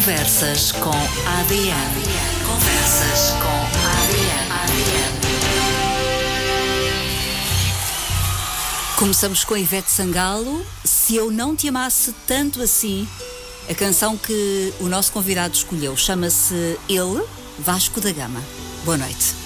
Conversas com ADN. Conversas com ADN. Começamos com Ivete Sangalo. Se eu não te amasse tanto assim, a canção que o nosso convidado escolheu chama-se Ele, Vasco da Gama. Boa noite.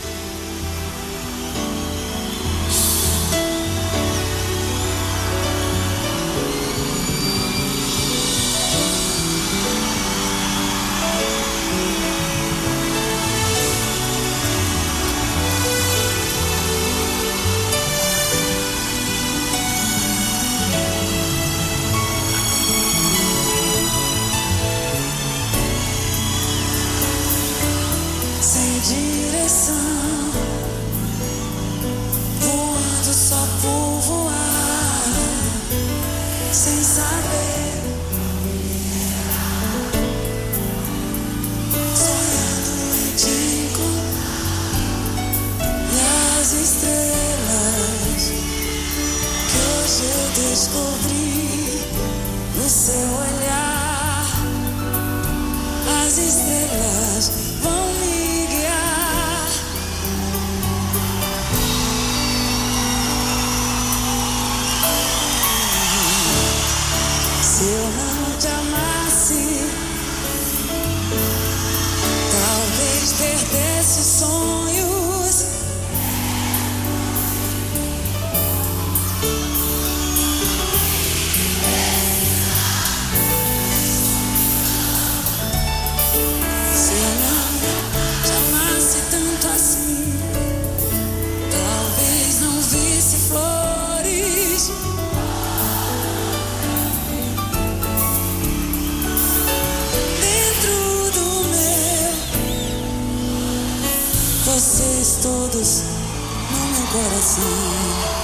No meu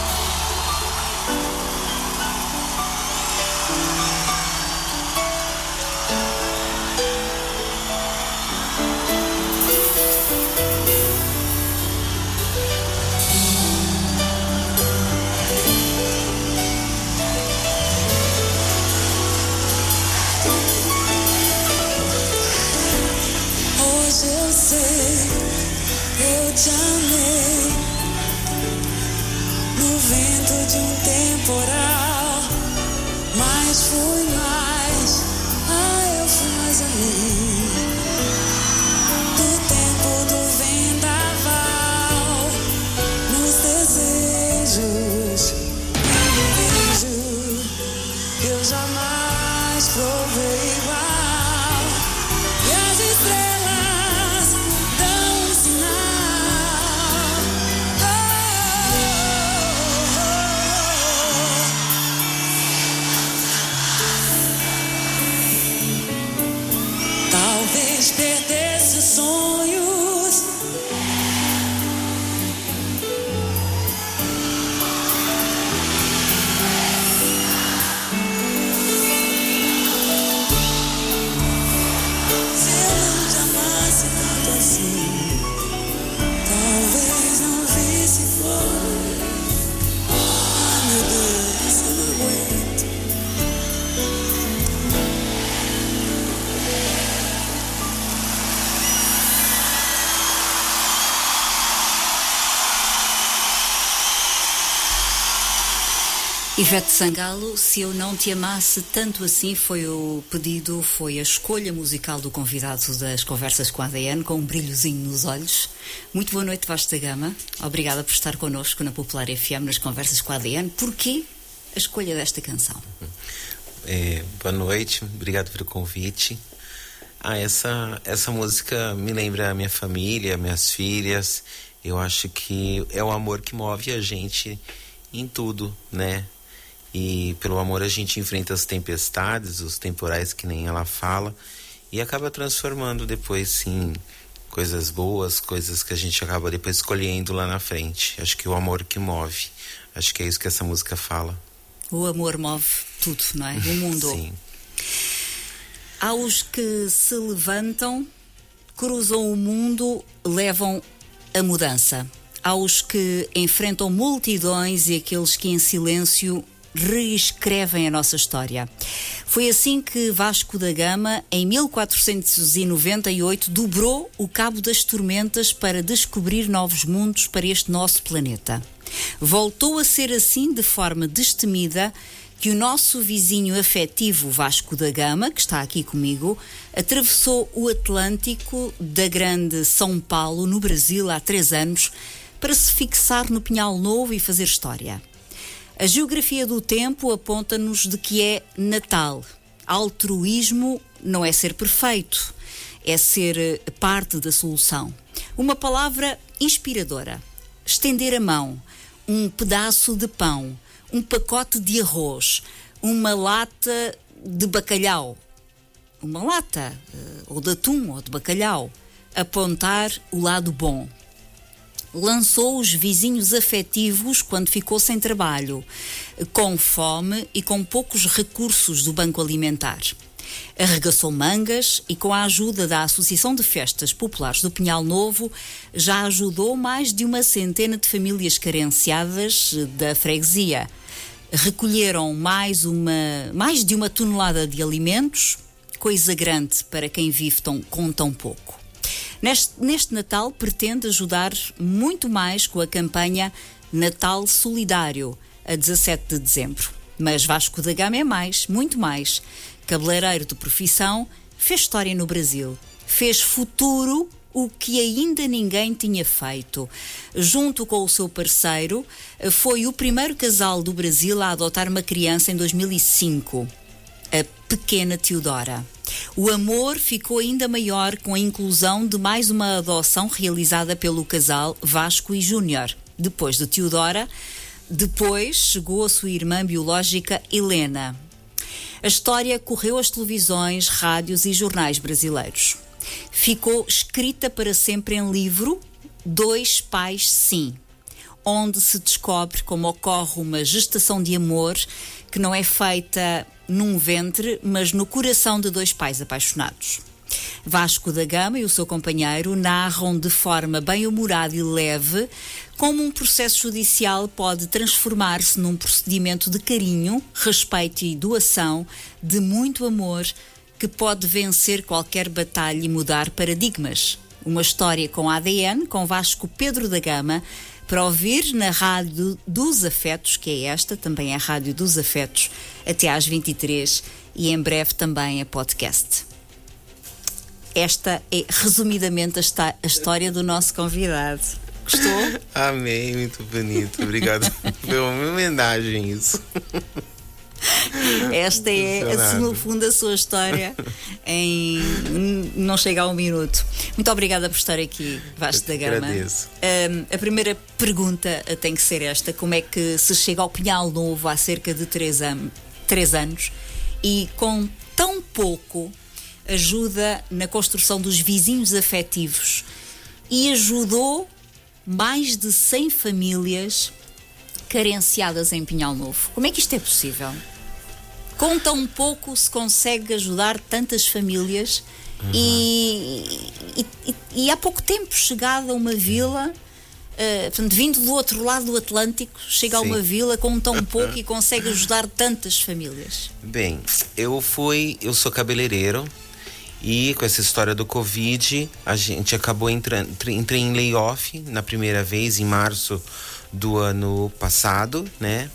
Ivete Sangalo, se eu não te amasse tanto assim, foi o pedido, foi a escolha musical do convidado das conversas com a ADN, com um brilhozinho nos olhos. Muito boa noite, Vasta Gama. Obrigada por estar connosco na Popular FM nas conversas com a ADN. Porquê a escolha desta canção? É, boa noite, obrigado pelo convite. Ah, essa, essa música me lembra a minha família, minhas filhas. Eu acho que é o amor que move a gente em tudo, né? E pelo amor a gente enfrenta as tempestades, os temporais que nem ela fala, e acaba transformando depois em coisas boas, coisas que a gente acaba depois escolhendo lá na frente. Acho que o amor que move. Acho que é isso que essa música fala. O amor move tudo, não é? O mundo. Sim. Há os que se levantam, cruzam o mundo, levam a mudança. Há os que enfrentam multidões e aqueles que em silêncio reescrevem a nossa história. Foi assim que Vasco da Gama, em 1498, dobrou o Cabo das Tormentas para descobrir novos mundos para este nosso planeta. Voltou a ser assim de forma destemida que o nosso vizinho afetivo Vasco da Gama, que está aqui comigo, atravessou o Atlântico da grande São Paulo, no Brasil, há três anos, para se fixar no Pinhal Novo e fazer história. A geografia do tempo aponta-nos de que é Natal. Altruísmo não é ser perfeito, é ser eh, parte da solução. Uma palavra inspiradora. Estender a mão, um pedaço de pão, um pacote de arroz, uma lata de bacalhau, uma lata, eh, ou de atum, ou de bacalhau. Apontar o lado bom lançou os vizinhos afetivos quando ficou sem trabalho, com fome e com poucos recursos do Banco Alimentar. Arregaçou mangas e, com a ajuda da Associação de Festas Populares do Pinhal Novo, já ajudou mais de uma centena de famílias carenciadas da freguesia. Recolheram mais, uma, mais de uma tonelada de alimentos, coisa grande para quem vive tão, com tão pouco. Neste, neste Natal pretende ajudar muito mais com a campanha Natal Solidário, a 17 de dezembro. Mas Vasco da Gama é mais, muito mais. Cabeleireiro de profissão, fez história no Brasil. Fez futuro o que ainda ninguém tinha feito. Junto com o seu parceiro, foi o primeiro casal do Brasil a adotar uma criança em 2005, a pequena Teodora. O amor ficou ainda maior com a inclusão de mais uma adoção realizada pelo casal Vasco e Júnior. Depois de Teodora, depois chegou a sua irmã biológica Helena. A história correu às televisões, rádios e jornais brasileiros. Ficou escrita para sempre em livro Dois Pais Sim, onde se descobre como ocorre uma gestação de amor que não é feita num ventre, mas no coração de dois pais apaixonados. Vasco da Gama e o seu companheiro narram de forma bem-humorada e leve como um processo judicial pode transformar-se num procedimento de carinho, respeito e doação, de muito amor, que pode vencer qualquer batalha e mudar paradigmas. Uma história com ADN, com Vasco Pedro da Gama, para ouvir na Rádio dos Afetos, que é esta, também é a Rádio dos Afetos, até às 23 e em breve também a podcast. Esta é resumidamente a, a história do nosso convidado. Gostou? Amei, muito bonito. Obrigado pela homenagem isso. Esta é, no fundo, a sua história em não chega a um minuto. Muito obrigada por estar aqui, Vasco da Gama. Agradeço. Um, a primeira pergunta tem que ser esta: como é que se chega ao Pinhal Novo há cerca de três, an três anos e com tão pouco ajuda na construção dos vizinhos afetivos e ajudou mais de 100 famílias carenciadas em Pinhal Novo. Como é que isto é possível? Com tão pouco se consegue ajudar tantas famílias uhum. e, e, e, e, há pouco tempo chegado a uma vila. Uh, portanto, vindo do outro lado do Atlântico, chega Sim. a uma vila com tão pouco e consegue ajudar tantas famílias. Bem, eu fui, eu sou cabeleireiro e com essa história do Covid, a gente acabou entrando, entrei em layoff na primeira vez em março do ano passado, né?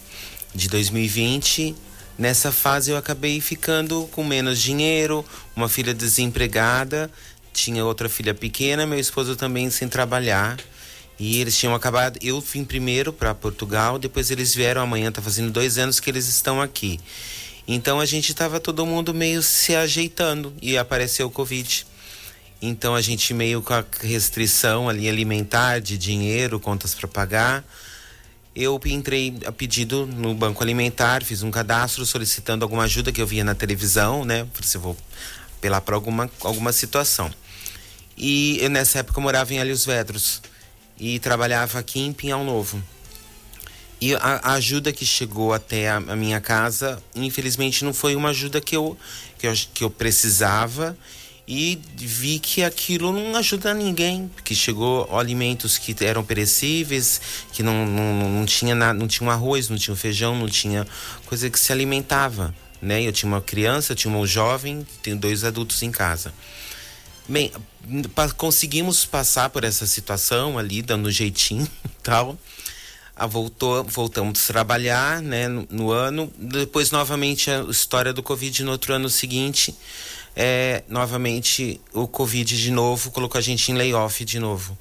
De 2020. Nessa fase eu acabei ficando com menos dinheiro, uma filha desempregada, tinha outra filha pequena, meu esposo também sem trabalhar. E eles tinham acabado. Eu vim primeiro para Portugal, depois eles vieram. Amanhã tá fazendo dois anos que eles estão aqui. Então a gente tava todo mundo meio se ajeitando e apareceu o Covid. Então a gente meio com a restrição ali alimentar, de dinheiro, contas para pagar. Eu entrei a pedido no Banco Alimentar, fiz um cadastro solicitando alguma ajuda que eu via na televisão, né? Se vou apelar para alguma, alguma situação. E eu, nessa época eu morava em Alhos Vedros e trabalhava aqui em Pinhal Novo. E a, a ajuda que chegou até a, a, minha casa, infelizmente, não foi uma ajuda que eu, que eu, que eu precisava e vi que aquilo não ajuda ninguém, que chegou alimentos que eram perecíveis, que não, não, não tinha nada, não tinha arroz, não tinha feijão, não tinha coisa que se alimentava, né? Eu tinha uma criança, eu tinha um jovem, tenho dois adultos em casa. Bem, conseguimos passar por essa situação ali, dando um jeitinho tal. Ah, voltou, voltamos a trabalhar né, no, no, ano. Depois, novamente, a história do Covid no outro ano seguinte. É, novamente, o Covid de novo colocou a gente em layoff de novo.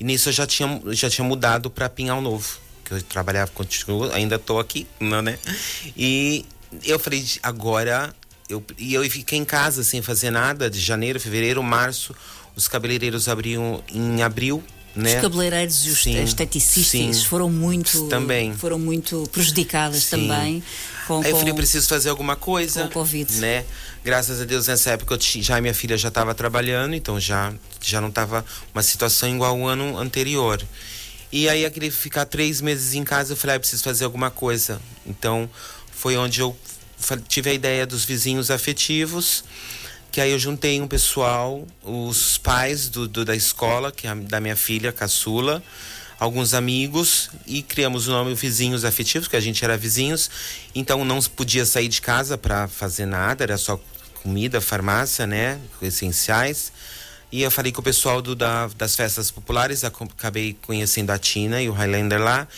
E nisso eu já tinha, já tinha mudado para Pinhal Novo, que eu trabalhava, continuo, ainda estou aqui, não, né? E eu falei, agora. Eu, e eu fiquei em casa sem fazer nada, de janeiro, fevereiro, março. Os cabeleireiros abriam em abril, né? Os cabeleireiros e os Sim, esteticistas sim. foram muito Também. foram muito prejudicadas Sim. também com, Aí eu falei, preciso fazer alguma coisa. com o Covid. Né? Graças a Deus, nessa época, eu já minha filha já estava trabalhando, então já, já não estava uma situação igual ao ano anterior. E aí, aquele ficar três meses em casa, eu falei, ah, eu preciso fazer alguma coisa. Então, foi onde eu tive a ideia dos vizinhos afetivos, que aí eu juntei um pessoal, os pais do, do- da escola, que é da minha filha, caçula, alguns amigos, e criamos o nome Vizinhos Afetivos, que a gente era vizinhos, então não podia sair de casa para fazer nada, era só comida, farmácia, né, essenciais. E eu falei com o pessoal do, da, das festas populares, acabei conhecendo a Tina e o Highlander lá,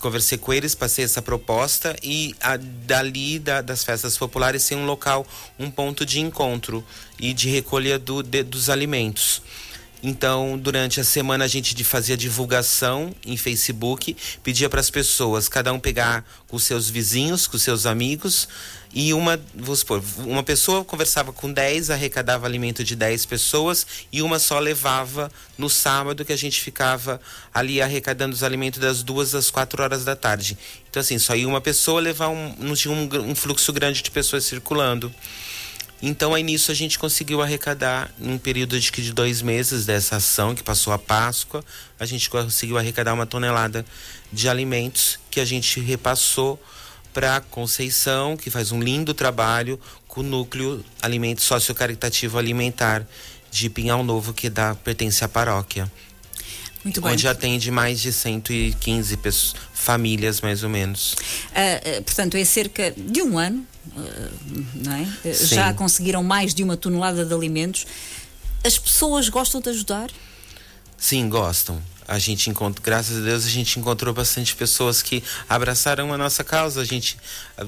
conversei com eles, passei essa proposta e a- dali da- das festas populares ser um local, um ponto de encontro e de recolha do- de- dos alimentos. Então, durante a semana a gente fazia divulgação em Facebook, pedia para as pessoas, cada um pegar com seus vizinhos, com seus amigos, e uma, vamos supor, uma pessoa conversava com 10, arrecadava alimento de 10 pessoas, e uma só levava no sábado que a gente ficava ali arrecadando os alimentos das duas às quatro horas da tarde. Então, assim, só ia uma pessoa levar um, não tinha um, um fluxo grande de pessoas circulando. Então, aí nisso a gente conseguiu arrecadar, num período de, de dois meses dessa ação, que passou a Páscoa, a gente conseguiu arrecadar uma tonelada de alimentos que a gente repassou para Conceição, que faz um lindo trabalho com o núcleo alimento sociocaritativo alimentar de Pinhal Novo, que dá, pertence à paróquia, Muito bem. onde atende mais de 115 pessoas, famílias, mais ou menos. Ah, portanto, é cerca de um ano, não é? Já conseguiram mais de uma tonelada de alimentos. As pessoas gostam de ajudar? Sim, gostam. A gente encontra, graças a Deus, a gente encontrou bastante pessoas que abraçaram a nossa causa. A gente,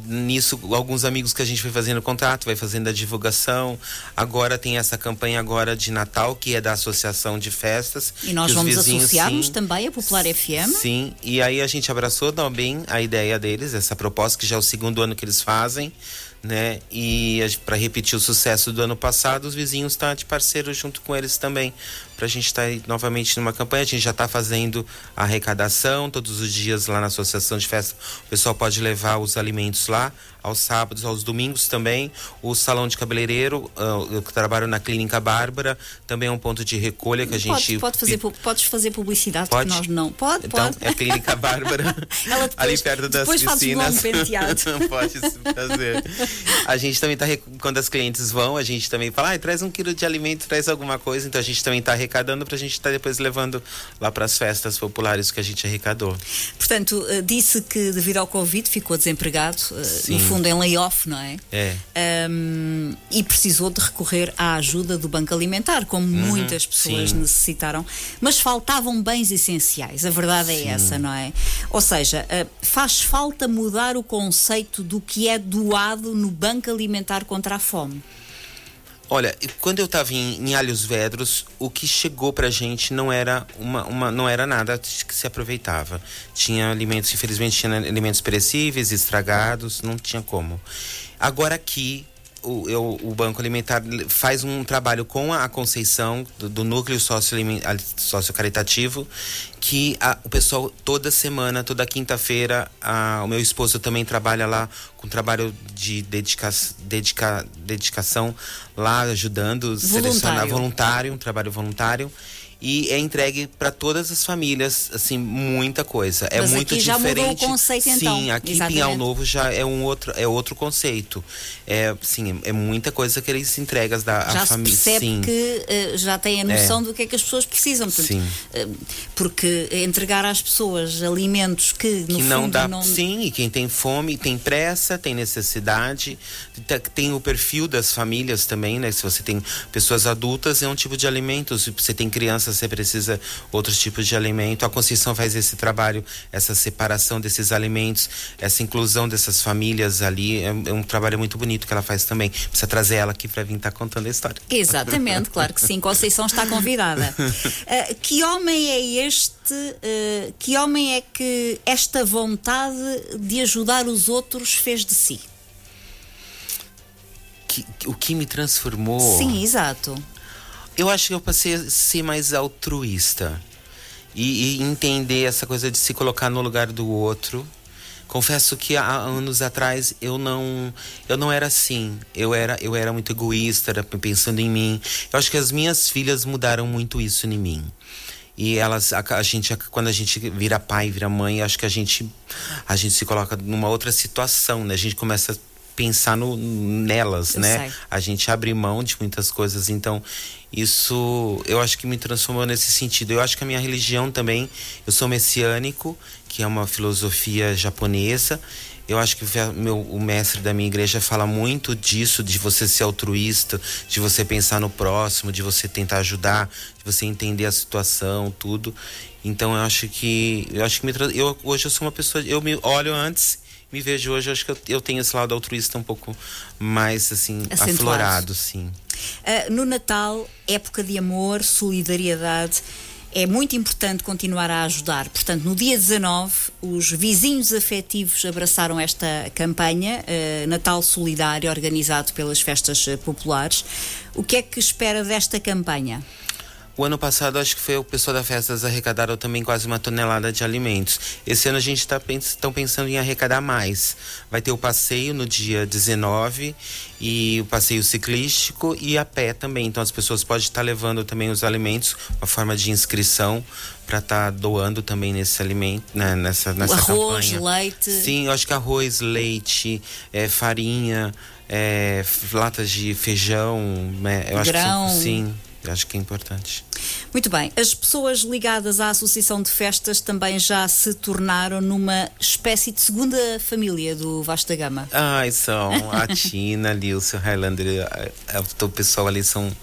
nisso, alguns amigos que a gente foi fazendo contato, vai fazendo a divulgação. Agora tem essa campanha agora de Natal, que é da Associação de Festas. E nós vamos associar-nos também a Popular FM. Sim, e aí a gente abraçou também a ideia deles, essa proposta, que já é o segundo ano que eles fazem, né? E para repetir o sucesso do ano passado, os vizinhos estão de parceiro junto com eles também, para a gente estar novamente numa campanha. A gente já está fazendo a arrecadação todos os dias lá na Associação de Festa. O pessoal pode levar os alimentos lá, aos sábados, aos domingos também. O Salão de Cabeleireiro, ah, eu trabalho na Clínica Bárbara, também é um ponto de recolha que a Pode, gente. pode fazer, pu- podes fazer publicidade, Pode? porque nós não. Pode, Então, pode. é a Clínica Bárbara, Ela depois- ali perto das depois piscinas. lá um. Pode fazer. A gente também tá, rec- quando as clientes vão, a gente também fala, ah, traz um quilo de alimento, traz alguma coisa. Então a gente também está arrecadando para a gente estar depois levando lá para as festas populares que a gente arrecadou. Portanto, eh, disse que devido ao Covid ficou desempregado, eh, Sim. no fundo em layoff, não é? É. Ahm, e precisou de recorrer à ajuda do Banco Alimentar, como muitas pessoas Uhum. sim. necessitaram. Mas faltavam bens essenciais, a verdade é essa, não é? Ou seja, ah, faz falta mudar o conceito do que é doado no Banco Alimentar contra a fome. Olha, quando eu estava em, em Alhos Vedros, o que chegou pra gente não era uma, uma não era nada que se aproveitava. Tinha alimentos, infelizmente, tinha alimentos perecíveis, estragados, não tinha como. Agora aqui o, eu- o Banco Alimentar faz um trabalho com a Conceição do, do núcleo socio-alimen- ali- sociocaritativo que a- o pessoal toda semana, toda quinta-feira, o meu esposo também trabalha lá com trabalho de dedica, dedica, dedicação lá ajudando, selecionar Voluntário. voluntário, um trabalho voluntário. E é entregue para todas as famílias, assim, muita coisa. É Mas muito aqui já diferente. mudou o conceito, sim, então. aqui em Exatamente. Pinhal Novo já é um outro, é outro conceito. É, sim, é muita coisa que eles entregam da já se família. percebe Sim. que eh, já tem a noção do que é que as pessoas precisam. Portanto, Sim. eh, porque entregar às pessoas alimentos que, no que não fundo, dá não... sim e quem tem fome tem pressa tem necessidade Te- tem o perfil das famílias também né se você tem pessoas adultas é um tipo de alimento se você tem crianças você precisa outros tipos de alimento a Conceição faz esse trabalho essa separação desses alimentos essa inclusão dessas famílias ali é, é um trabalho muito bonito que ela faz também precisa trazer ela aqui para vir estar contando a história Exatamente, claro que sim. Conceição está convidada. Eh, que homem é este? eh, que homem é que esta vontade de ajudar os outros fez de si? que, o que me transformou Sim, exato. Eu acho que eu passei a ser mais altruísta e, e entender essa coisa de se colocar no lugar do outro. Confesso que há anos atrás eu não eu não era assim. Eu era eu era muito egoísta, era pensando em mim. Eu acho que as minhas filhas mudaram muito isso em mim. E elas a, a gente quando a gente vira pai, vira mãe, acho que a gente a gente se coloca numa outra situação, né? A gente começa a pensar no, nelas, Eu né? sei. a gente abre mão de muitas coisas. Então, isso eu acho que me transformou nesse sentido. Eu acho que a minha religião também, eu sou messiânico, que é uma filosofia japonesa. Eu acho que o meu, o mestre da minha igreja fala muito disso, de você ser altruísta, de você pensar no próximo, de você tentar ajudar, de você entender a situação, tudo. Então eu acho que eu acho que me, eu hoje eu sou uma pessoa, eu me olho antes me vejo hoje, acho que eu, eu tenho esse lado altruísta um pouco mais assim Acentuado. aflorado, sim. Uh, no Natal, época de amor, solidariedade, é muito importante continuar a ajudar. Portanto, no dia 19, os vizinhos afetivos abraçaram esta campanha, uh, Natal Solidário, organizado pelas festas populares. O que é que espera desta campanha? O ano passado, acho que foi o pessoal da Festas arrecadaram também quase uma tonelada de alimentos. Esse ano a gente está pens pensando em arrecadar mais. Vai ter o passeio no dia 19 e o passeio ciclístico e a pé também. Então as pessoas podem estar levando também os alimentos, uma forma de inscrição para estar doando também nesse alimento, né, nessa, nessa arroz, campanha. leite. Sim, eu acho que arroz, leite, é, farinha, é, latas de feijão, né, eu acho que Grão. são- sim. Eu acho que é importante. Muito bem, as pessoas ligadas à Associação de Festas também já se tornaram numa espécie de segunda família do Vasta Gama. Ai, são a Tina, ali, o seu Highlander, a- a- o pessoal ali são.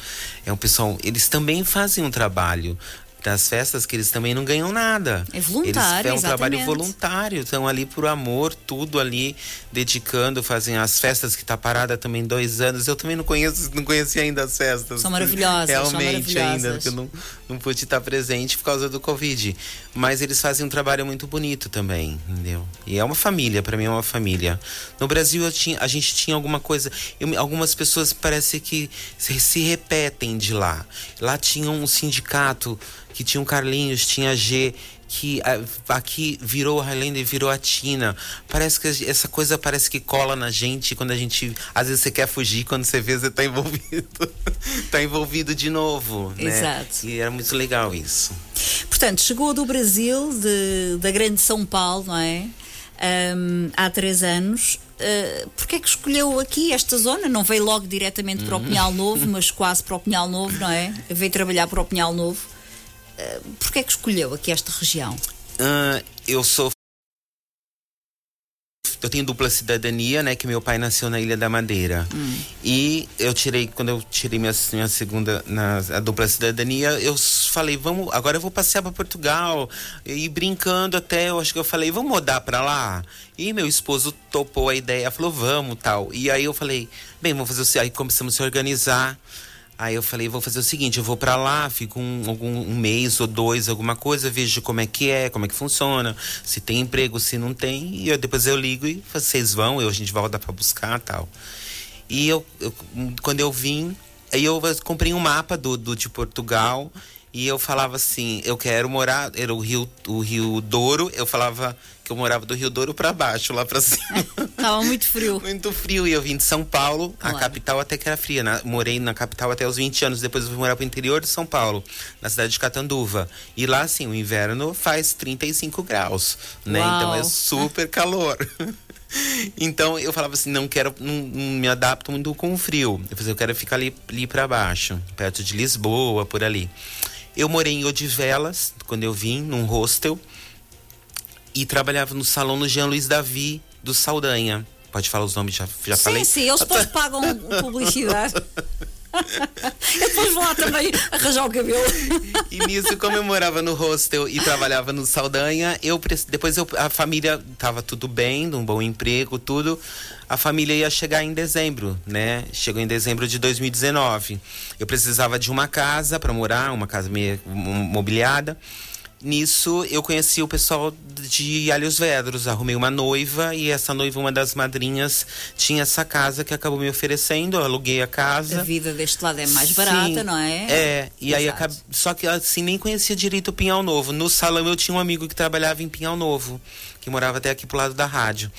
É um pessoal. Eles também fazem um trabalho das festas que eles também não ganham nada. É voluntário, eles, É um trabalho exatamente. voluntário, estão ali por amor, tudo ali, dedicando, fazem as festas que tá parada também dois anos. Eu também não conheço, não conheci ainda as festas. São maravilhosas, são Realmente ainda, maravilhosas. porque eu não, não pude estar presente por causa do Covid. Mas eles fazem um trabalho muito bonito também, entendeu? E é uma família, para mim é uma família. No Brasil tinha, a gente tinha alguma coisa, eu algumas pessoas parece que se, se repetem de lá. Lá tinha um sindicato que tinha um Carlinhos, tinha G, que ah, aqui virou a Highlander e virou a Tina. Parece que essa coisa parece que cola na gente quando a gente. Às vezes você quer fugir, quando você vê, você tá envolvido. tá envolvido de novo. Né? Exato. E era muito legal isso. Portanto, chegou do Brasil, de- da grande São Paulo, não é? Ahm, há três anos. Uh, Porquê é que escolheu aqui esta zona? Não veio logo diretamente para o Pinhal Novo, mas quase para o Pinhal Novo, não é? Veio trabalhar para o Pinhal Novo. Uh, Porquê é que escolheu aqui esta região? Ah, eu sou. Eu tenho dupla cidadania, né? Que meu pai nasceu na Ilha da Madeira. E eu tirei, quando eu tirei minha, minha segunda, na, a dupla cidadania, eu falei, vamos, agora eu vou passear para Portugal. E brincando até, eu acho que eu falei, vamos mudar para lá? E meu esposo topou a ideia, falou, vamos tal. E aí eu falei, bem, vamos fazer o Aí começamos a se organizar. Aí eu falei, vou fazer o seguinte, eu vou pra lá, fico um, algum, um mês ou dois, alguma coisa, vejo como é que é, como é que funciona, se tem emprego, se não tem, e eu, depois eu ligo e vocês vão, eu, a gente volta pra buscar tal. E eu, eu- quando eu vim, aí eu comprei um mapa do, do de Portugal e eu falava assim, eu quero morar, era o Rio, o Rio Douro, eu falava que eu morava do Rio Douro pra baixo, lá pra cima. Estava muito frio. Muito frio. E eu vim de São Paulo, Claro. a capital até que era fria. Na- morei na capital até os 20 anos. Depois eu fui morar pro interior de São Paulo, na cidade de Catanduva. E lá, assim, o inverno faz 35 graus, né? Uau. Então é super calor. Então eu falava assim, não quero, não, não me adapto muito com o frio. Eu falei, eu quero ficar ali, ali para baixo, perto de Lisboa, por ali. Eu morei em Odivelas, quando eu vim, num hostel. E trabalhava no salão no Jean Luiz Davi do Saldanha. Pode falar os nomes, já, já sim, falei? sim, eles depois pagam publicidade. Eu depois vou lá também arranjar o cabelo. E nisso, como eu morava no hostel e trabalhava no Saldanha, eu depois eu, a família tava tudo bem, num bom emprego, tudo. A família ia chegar em dezembro, né? Chegou em dezembro de 2019. Eu precisava de uma casa para morar, uma casa meio mo- mobiliada. Nisso eu conheci o pessoal de Alhos Vedros, arrumei uma noiva e essa noiva, uma das madrinhas, tinha essa casa que acabou me oferecendo, eu aluguei a casa. A vida deste lado é mais barata, Sim, não é? É, e aí Exato. acab... só que assim nem conhecia direito o Pinhal Novo. No salão eu tinha um amigo que trabalhava em Pinhal Novo, que morava até aqui pro lado da rádio.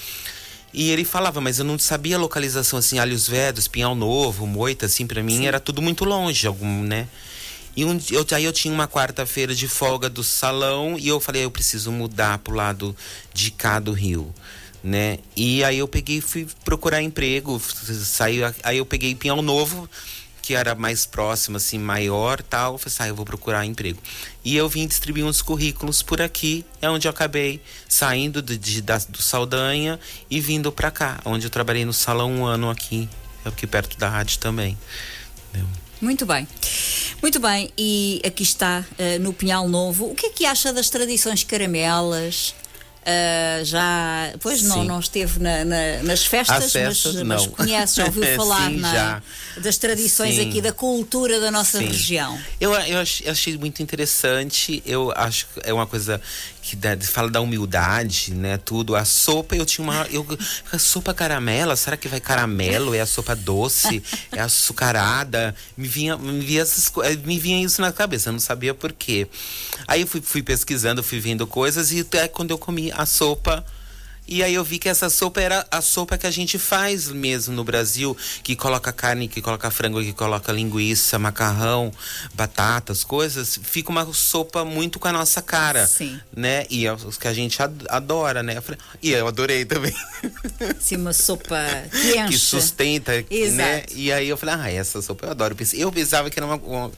E ele falava, mas eu não sabia a localização assim, Alhos Vedros, Pinhal Novo, Moita, assim, pra mim era tudo muito longe, algum, né? E um, eu, aí eu tinha uma quarta-feira de folga do salão e eu falei, eu preciso mudar pro lado de cá do Rio, né? E aí eu peguei fui procurar emprego, saí, aí eu peguei Pinhal Novo, que era mais próximo, assim, maior tal. Eu falei, assim, ah, eu vou procurar emprego. E eu vim distribuir uns currículos por aqui, é onde eu acabei saindo de, de- da- do Saldanha e vindo pra cá, onde eu trabalhei no salão um ano aqui, aqui perto da rádio também. Entendeu? Muito bem. Muito bem, e aqui está eh, no Pinhal Novo. O que é que acha das tradições caramelas? Ah, já, pois não, Sim. não esteve na- na- nas festas, As festas, mas, mas conhece, já ouviu falar Sim, na- já. das tradições Sim. aqui, da cultura da nossa região. Eu, eu ach- achei muito interessante. Eu acho que é uma coisa que fala da humildade, né? Tudo. A sopa, eu tinha uma. Eu, a sopa caramela, será que vai caramelo? É a sopa doce? É açucarada? Me vinha, me, vinha essas, eh, me vinha isso na cabeça, eu não sabia por quê. Aí eu fui, fui pesquisando, fui vendo coisas, e até quando eu comi a sopa. E aí eu vi que essa sopa era a sopa que a gente faz mesmo no Brasil, que coloca carne, que coloca frango, que coloca linguiça, macarrão, batatas, coisas. Fica uma sopa muito com a nossa cara, Sim. né? E é os que a gente ad- adora, né? E eu adorei também. Assim, uma sopa que enche. que sustenta, né? Exato. E aí eu falei, ah, essa sopa eu adoro. Eu pensava que era uma, uma-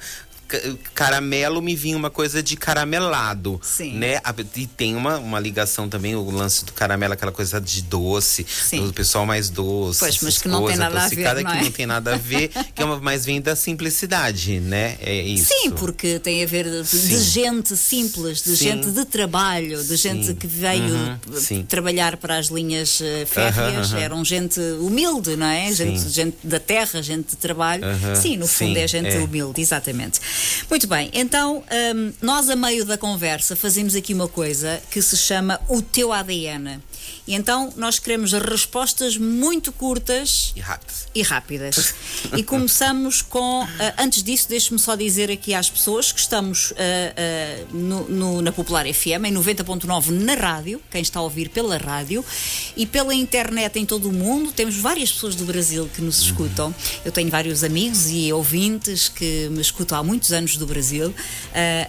caramelo me vinha uma coisa de caramelado, Sim. né? E tem uma, uma ligação também o lance do caramelo, aquela coisa de doce, Sim. do pessoal mais doce, Pois, mas que não tem coisas, nada a ver, não que é? não tem nada a ver, que é uma, mas vem da simplicidade, né? É isso. Sim, porque tem a ver de, de gente simples, de Sim. gente de trabalho, de gente Sim. que veio Uhum, trabalhar para as linhas eh, férreas, aham. eram gente humilde, não é? Gente, gente da terra, gente de trabalho. Sim, no fundo é gente é. humilde, exatamente. Muito bem, então hum, nós a meio da conversa fazemos aqui uma coisa que se chama o teu ADN. E então nós queremos respostas muito curtas E rápido. e rápidas. E começamos com. ah, antes disso, deixe-me só dizer aqui às pessoas que estamos ah, ah, no- no- na Popular FM, em 90.9 na rádio, quem está a ouvir pela rádio, e pela internet em todo o mundo. Temos várias pessoas do Brasil que nos escutam. Eu tenho vários amigos e ouvintes que me escutam há muitos anos do Brasil.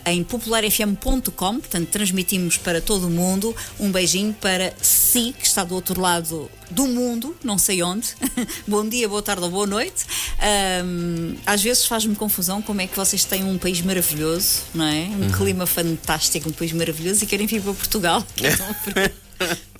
em popularfm.com, portanto, transmitimos para todo o mundo. Um beijinho para si, que está do outro lado do mundo, não sei onde. Bom dia, boa tarde ou boa noite. Ahm, às vezes faz-me confusão como é que vocês têm um país maravilhoso, não é? Um clima fantástico, um país maravilhoso e querem vir para Portugal. Então, porque-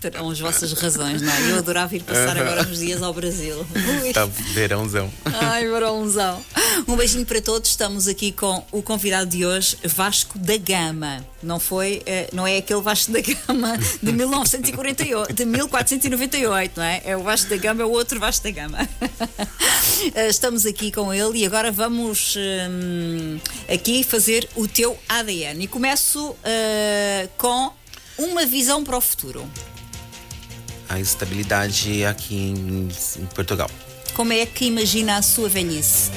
Terão as vossas razões, não é? Eu adorava ir passar agora uns dias ao Brasil. Ui. Tá verãozão. Ai, varãozão. Um beijinho para todos. Estamos aqui com o convidado de hoje, Vasco da Gama. Não foi, eh, não é aquele Vasco da Gama de 1948, de 1498, não é? É o Vasco da Gama, é o outro Vasco da Gama. Eh, Estamos aqui com ele e agora vamos hum, aqui fazer o teu ADN. E começo eh, com uma visão para o futuro. A estabilidade aqui em, em Portugal. Como é que imagina a sua velhice?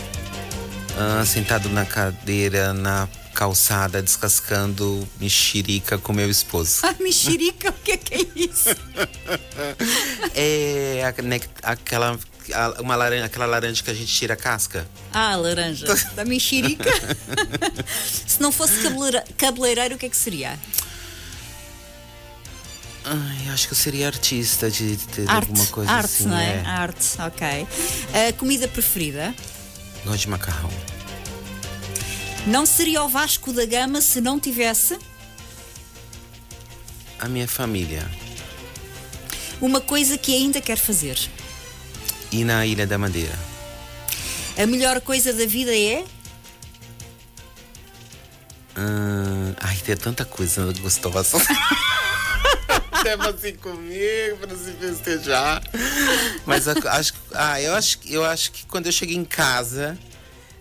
Ah, sentado na cadeira, na calçada descascando mexerica com meu esposo. Ah, mexerica, o que, que é isso? é né, aquela, uma laranja, aquela laranja que a gente tira a casca. Ah, laranja. Da mexerica. Se não fosse cabeleireiro, o que é que seria? Ai, acho que eu seria artista de, de ter Arte. alguma coisa Arte, assim. não é? é. Arte, ok. A comida preferida? Gosto de macarrão. Não seria o Vasco da Gama se não tivesse A minha família. uma coisa que ainda quer fazer. E na Ilha da Madeira. A melhor coisa da vida é? Hum, ai, tem tanta coisa gostosa. Até pra se comer, pra se festejar. Mas a- acho, ah, eu, acho, eu acho que quando eu cheguei em casa,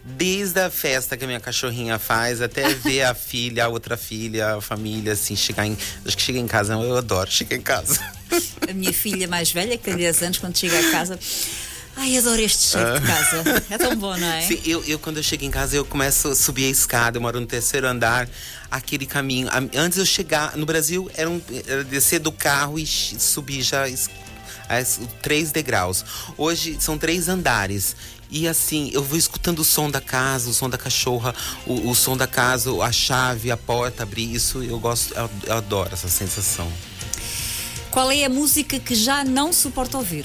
desde a festa que a minha cachorrinha faz, até ver a filha, a outra filha, a família, assim, chegar em. Acho que chegar em casa, eu adoro chegar em casa. A minha filha mais velha, que tem 10 anos, quando chega a casa. Ai, adoro este cheiro de casa. É tão bom, não é? Sim, eu, eu quando eu chego em casa, eu começo a subir a escada, eu moro no terceiro andar, aquele caminho. Antes eu chegar, no Brasil, era, um, era descer do carro e subir já as- três degraus. Hoje são três andares. E assim, eu vou escutando o som da casa, o som da cachorra, o, o som da casa, a chave, a porta abrir. Isso eu gosto, eu, eu adoro essa sensação. Qual é a música que já não suporta ouvir?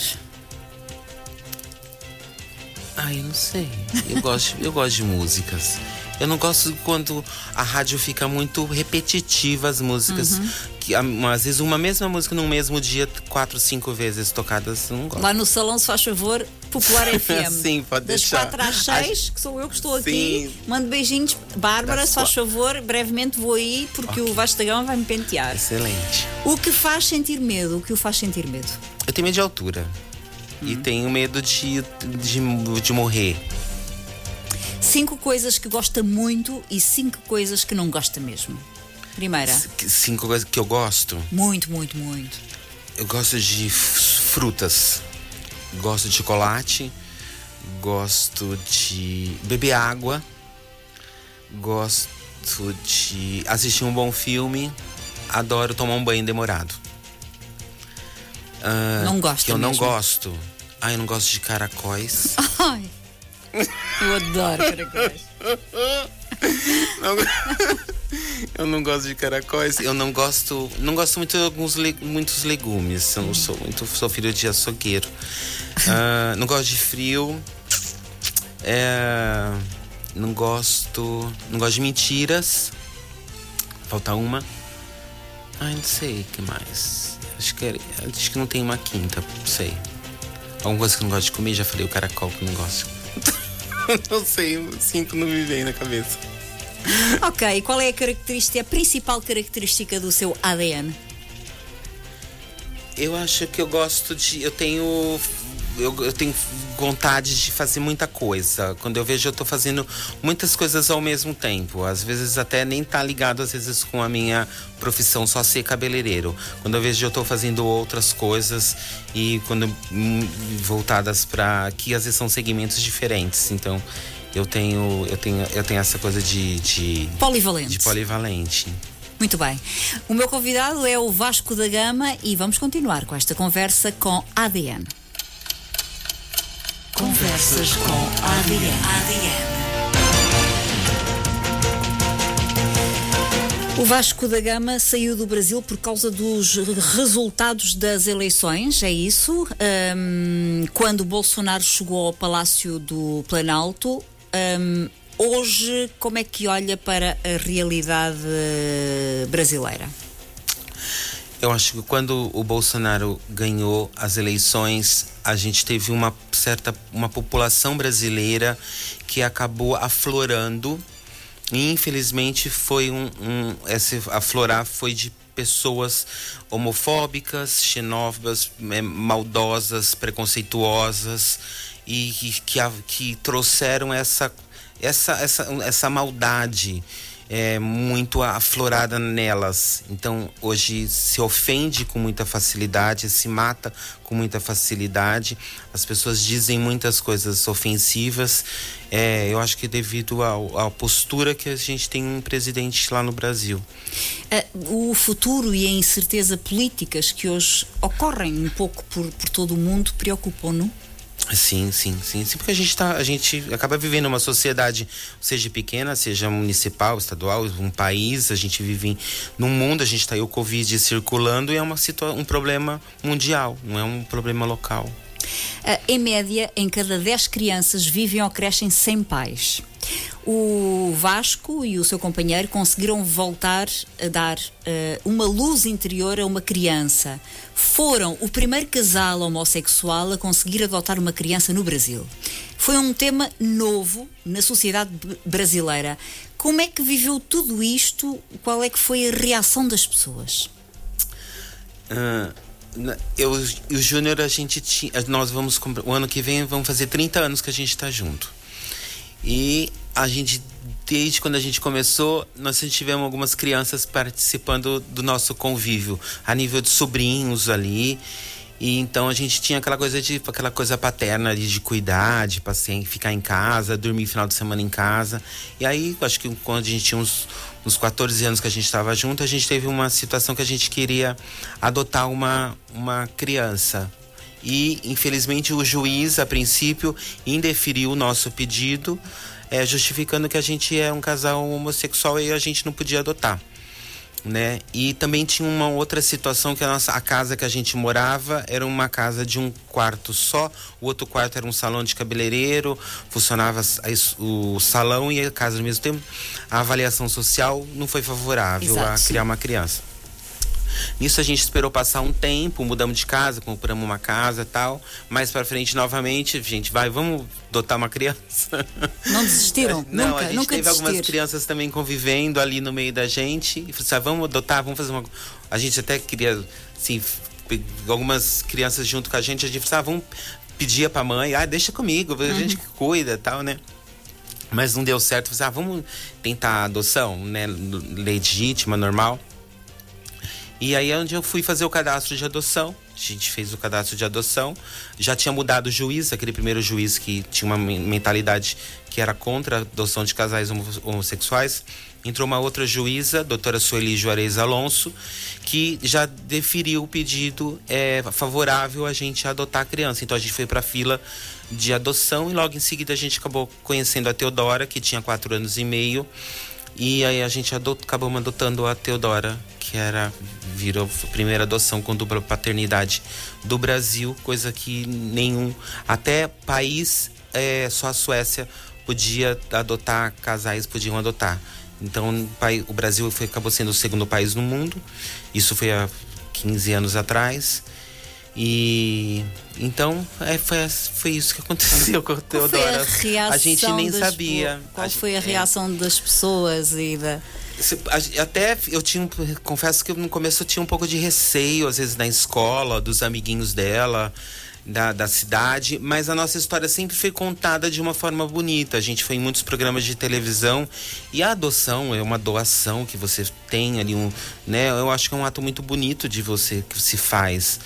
Ai, eu não sei. Eu gosto, eu gosto de músicas. Eu não gosto quando a rádio fica muito repetitiva as músicas. Que ah, às vezes uma mesma música num mesmo dia, quatro, cinco vezes tocadas, não gosto. Lá no salão, se faz favor, Popular FM. Sim, pode das deixar. 4 às 6, que sou eu que estou aqui. Sim. Mando beijinhos. Bárbara, Das se faz favor, brevemente vou aí, porque o Vasco da Gama vai me pentear. Excelente. O que faz sentir medo? O que o faz sentir medo? Eu tenho medo de altura. E tenho medo de, de, de morrer. Cinco coisas que gosta muito e cinco coisas que não gosta mesmo. Primeira, Cinco coisas que eu gosto. muito, muito, muito. Eu gosto de frutas. Gosto de chocolate. Gosto de beber água. Gosto de assistir um bom filme. Adoro tomar um banho demorado. Ah, Não gosta Que eu não mesmo. gosto. Ah, eu não gosto de caracóis. Ai, eu adoro caracóis. Eu não gosto de caracóis. Eu não gosto. Não gosto muito de alguns muitos legumes. Eu não sou muito. Sou filho de açougueiro. Ah, não gosto de frio. É, não gosto. Não gosto de mentiras. Falta uma. Ai, não sei o que mais. Acho que, era- acho que não tem uma quinta, não sei. Alguma coisa que eu não gosto de comer, já falei o caracol que eu não gosto. não sei, cinco não me vem na cabeça. Ok, qual é a característica, a principal característica do seu ADN? Eu acho que eu gosto de. Eu tenho. Eu, eu tenho vontade de fazer muita coisa. Quando eu vejo, eu tô fazendo muitas coisas ao mesmo tempo. Às vezes até nem tá ligado, às vezes, com a minha profissão, só ser cabeleireiro. Quando eu vejo, eu tô fazendo outras coisas e quando hum, voltadas para que às vezes são segmentos diferentes. Então, eu tenho, eu tenho, eu tenho essa coisa de, de, Polivalente. de polivalente. Muito bem. O meu convidado é o Vasco da Gama e vamos continuar com esta conversa com ADN. Conversas com ADN. O Vasco da Gama saiu do Brasil por causa dos resultados das eleições, é isso? Ahm, quando Bolsonaro chegou ao Palácio do Planalto, ahm, hoje como é que olha para a realidade brasileira? Eu acho que quando o Bolsonaro ganhou as eleições, a gente teve uma certa uma população brasileira que acabou aflorando. E infelizmente foi um, um esse aflorar foi de pessoas homofóbicas, xenófobas, eh, maldosas, preconceituosas e que, que, que trouxeram essa essa, essa, essa maldade. É, muito aflorada nelas. Então, hoje se ofende com muita facilidade, se mata com muita facilidade. As pessoas dizem muitas coisas ofensivas. É, eu acho que devido à postura que a gente tem um presidente lá no Brasil. Uh, o futuro e a incerteza políticas que hoje ocorrem um pouco por, por todo o mundo preocupam-no? Sim, sim, sim, sim, porque a gente tá, a gente acaba vivendo uma sociedade, seja pequena, seja municipal, estadual, um país, a gente vive num mundo, a gente está aí o Covid circulando e é uma um problema mundial, não é um problema local. Uh, em média, em cada 10 crianças vivem ou crescem sem pais. O Vasco e o seu companheiro conseguiram voltar a dar uh, uma luz interior a uma criança. Foram o primeiro casal homossexual a conseguir adotar uma criança no Brasil. Foi um tema novo na sociedade brasileira. Como é que viveu tudo isto? Qual é que foi a reação das pessoas? Uh, eu e o Júnior, a gente tinha. Nós vamos. O ano que vem vamos fazer 30 anos que a gente está junto. E a gente, desde quando a gente começou, nós tivemos algumas crianças participando do nosso convívio, a nível de sobrinhos ali. E então a gente tinha aquela coisa de aquela coisa paterna de, de cuidar, de passear, ficar em casa, dormir final de semana em casa. E aí, acho que quando a gente tinha uns, uns 14 anos que a gente estava junto, a gente teve uma situação que a gente queria adotar uma, uma criança. E infelizmente o juiz, a princípio, indeferiu o nosso pedido, é, justificando que a gente é um casal homossexual e a gente não podia adotar né? E também tinha uma outra situação que a nossa a casa que a gente morava era uma casa de um quarto só, o outro quarto era um salão de cabeleireiro, funcionava o salão e a casa ao mesmo tempo. A avaliação social não foi favorável Exato. a criar uma criança. Nisso a gente esperou passar um tempo, mudamos de casa, compramos uma casa e tal. Mais para frente novamente, gente, vai, vamos adotar uma criança. Não desistiram? Não, nunca, a gente nunca teve desistir. algumas crianças também convivendo ali no meio da gente. E falou assim, ah, vamos adotar, vamos fazer uma. A gente até queria, assim, algumas crianças junto com a gente, a gente falou, ah, vamos pedir pra mãe, ah, deixa comigo, a gente uhum. que cuida e tal, né? Mas não deu certo, falei, ah, vamos tentar a adoção, né? Legítima, normal. E aí é onde eu fui fazer o cadastro de adoção. A gente fez o cadastro de adoção. Já tinha mudado o juiz, aquele primeiro juiz que tinha uma mentalidade que era contra a adoção de casais homossexuais. Entrou uma outra juíza, doutora Sueli Juarez Alonso, que já deferiu o pedido é, favorável a gente adotar a criança. Então a gente foi para a fila de adoção e logo em seguida a gente acabou conhecendo a Teodora, que tinha quatro anos e meio. E aí a gente adot, acabou adotando a Teodora, que era virou a primeira adoção com dupla paternidade do Brasil, coisa que nenhum até país é, só a Suécia podia adotar casais podiam adotar. Então o Brasil foi, acabou sendo o segundo país no mundo. Isso foi há 15 anos atrás. E então é, foi, foi isso que aconteceu com a Teodora. A, a, gente nem sabia. Qual a, foi a reação é, das pessoas e da. Até eu tinha, confesso que no começo eu tinha um pouco de receio, às vezes, na escola, dos amiguinhos dela. Da, da, cidade, mas a nossa história sempre foi contada de uma forma bonita. A gente foi em muitos programas de televisão e a adoção é uma doação que você tem ali um, né? Eu acho que é um ato muito bonito de você que se faz.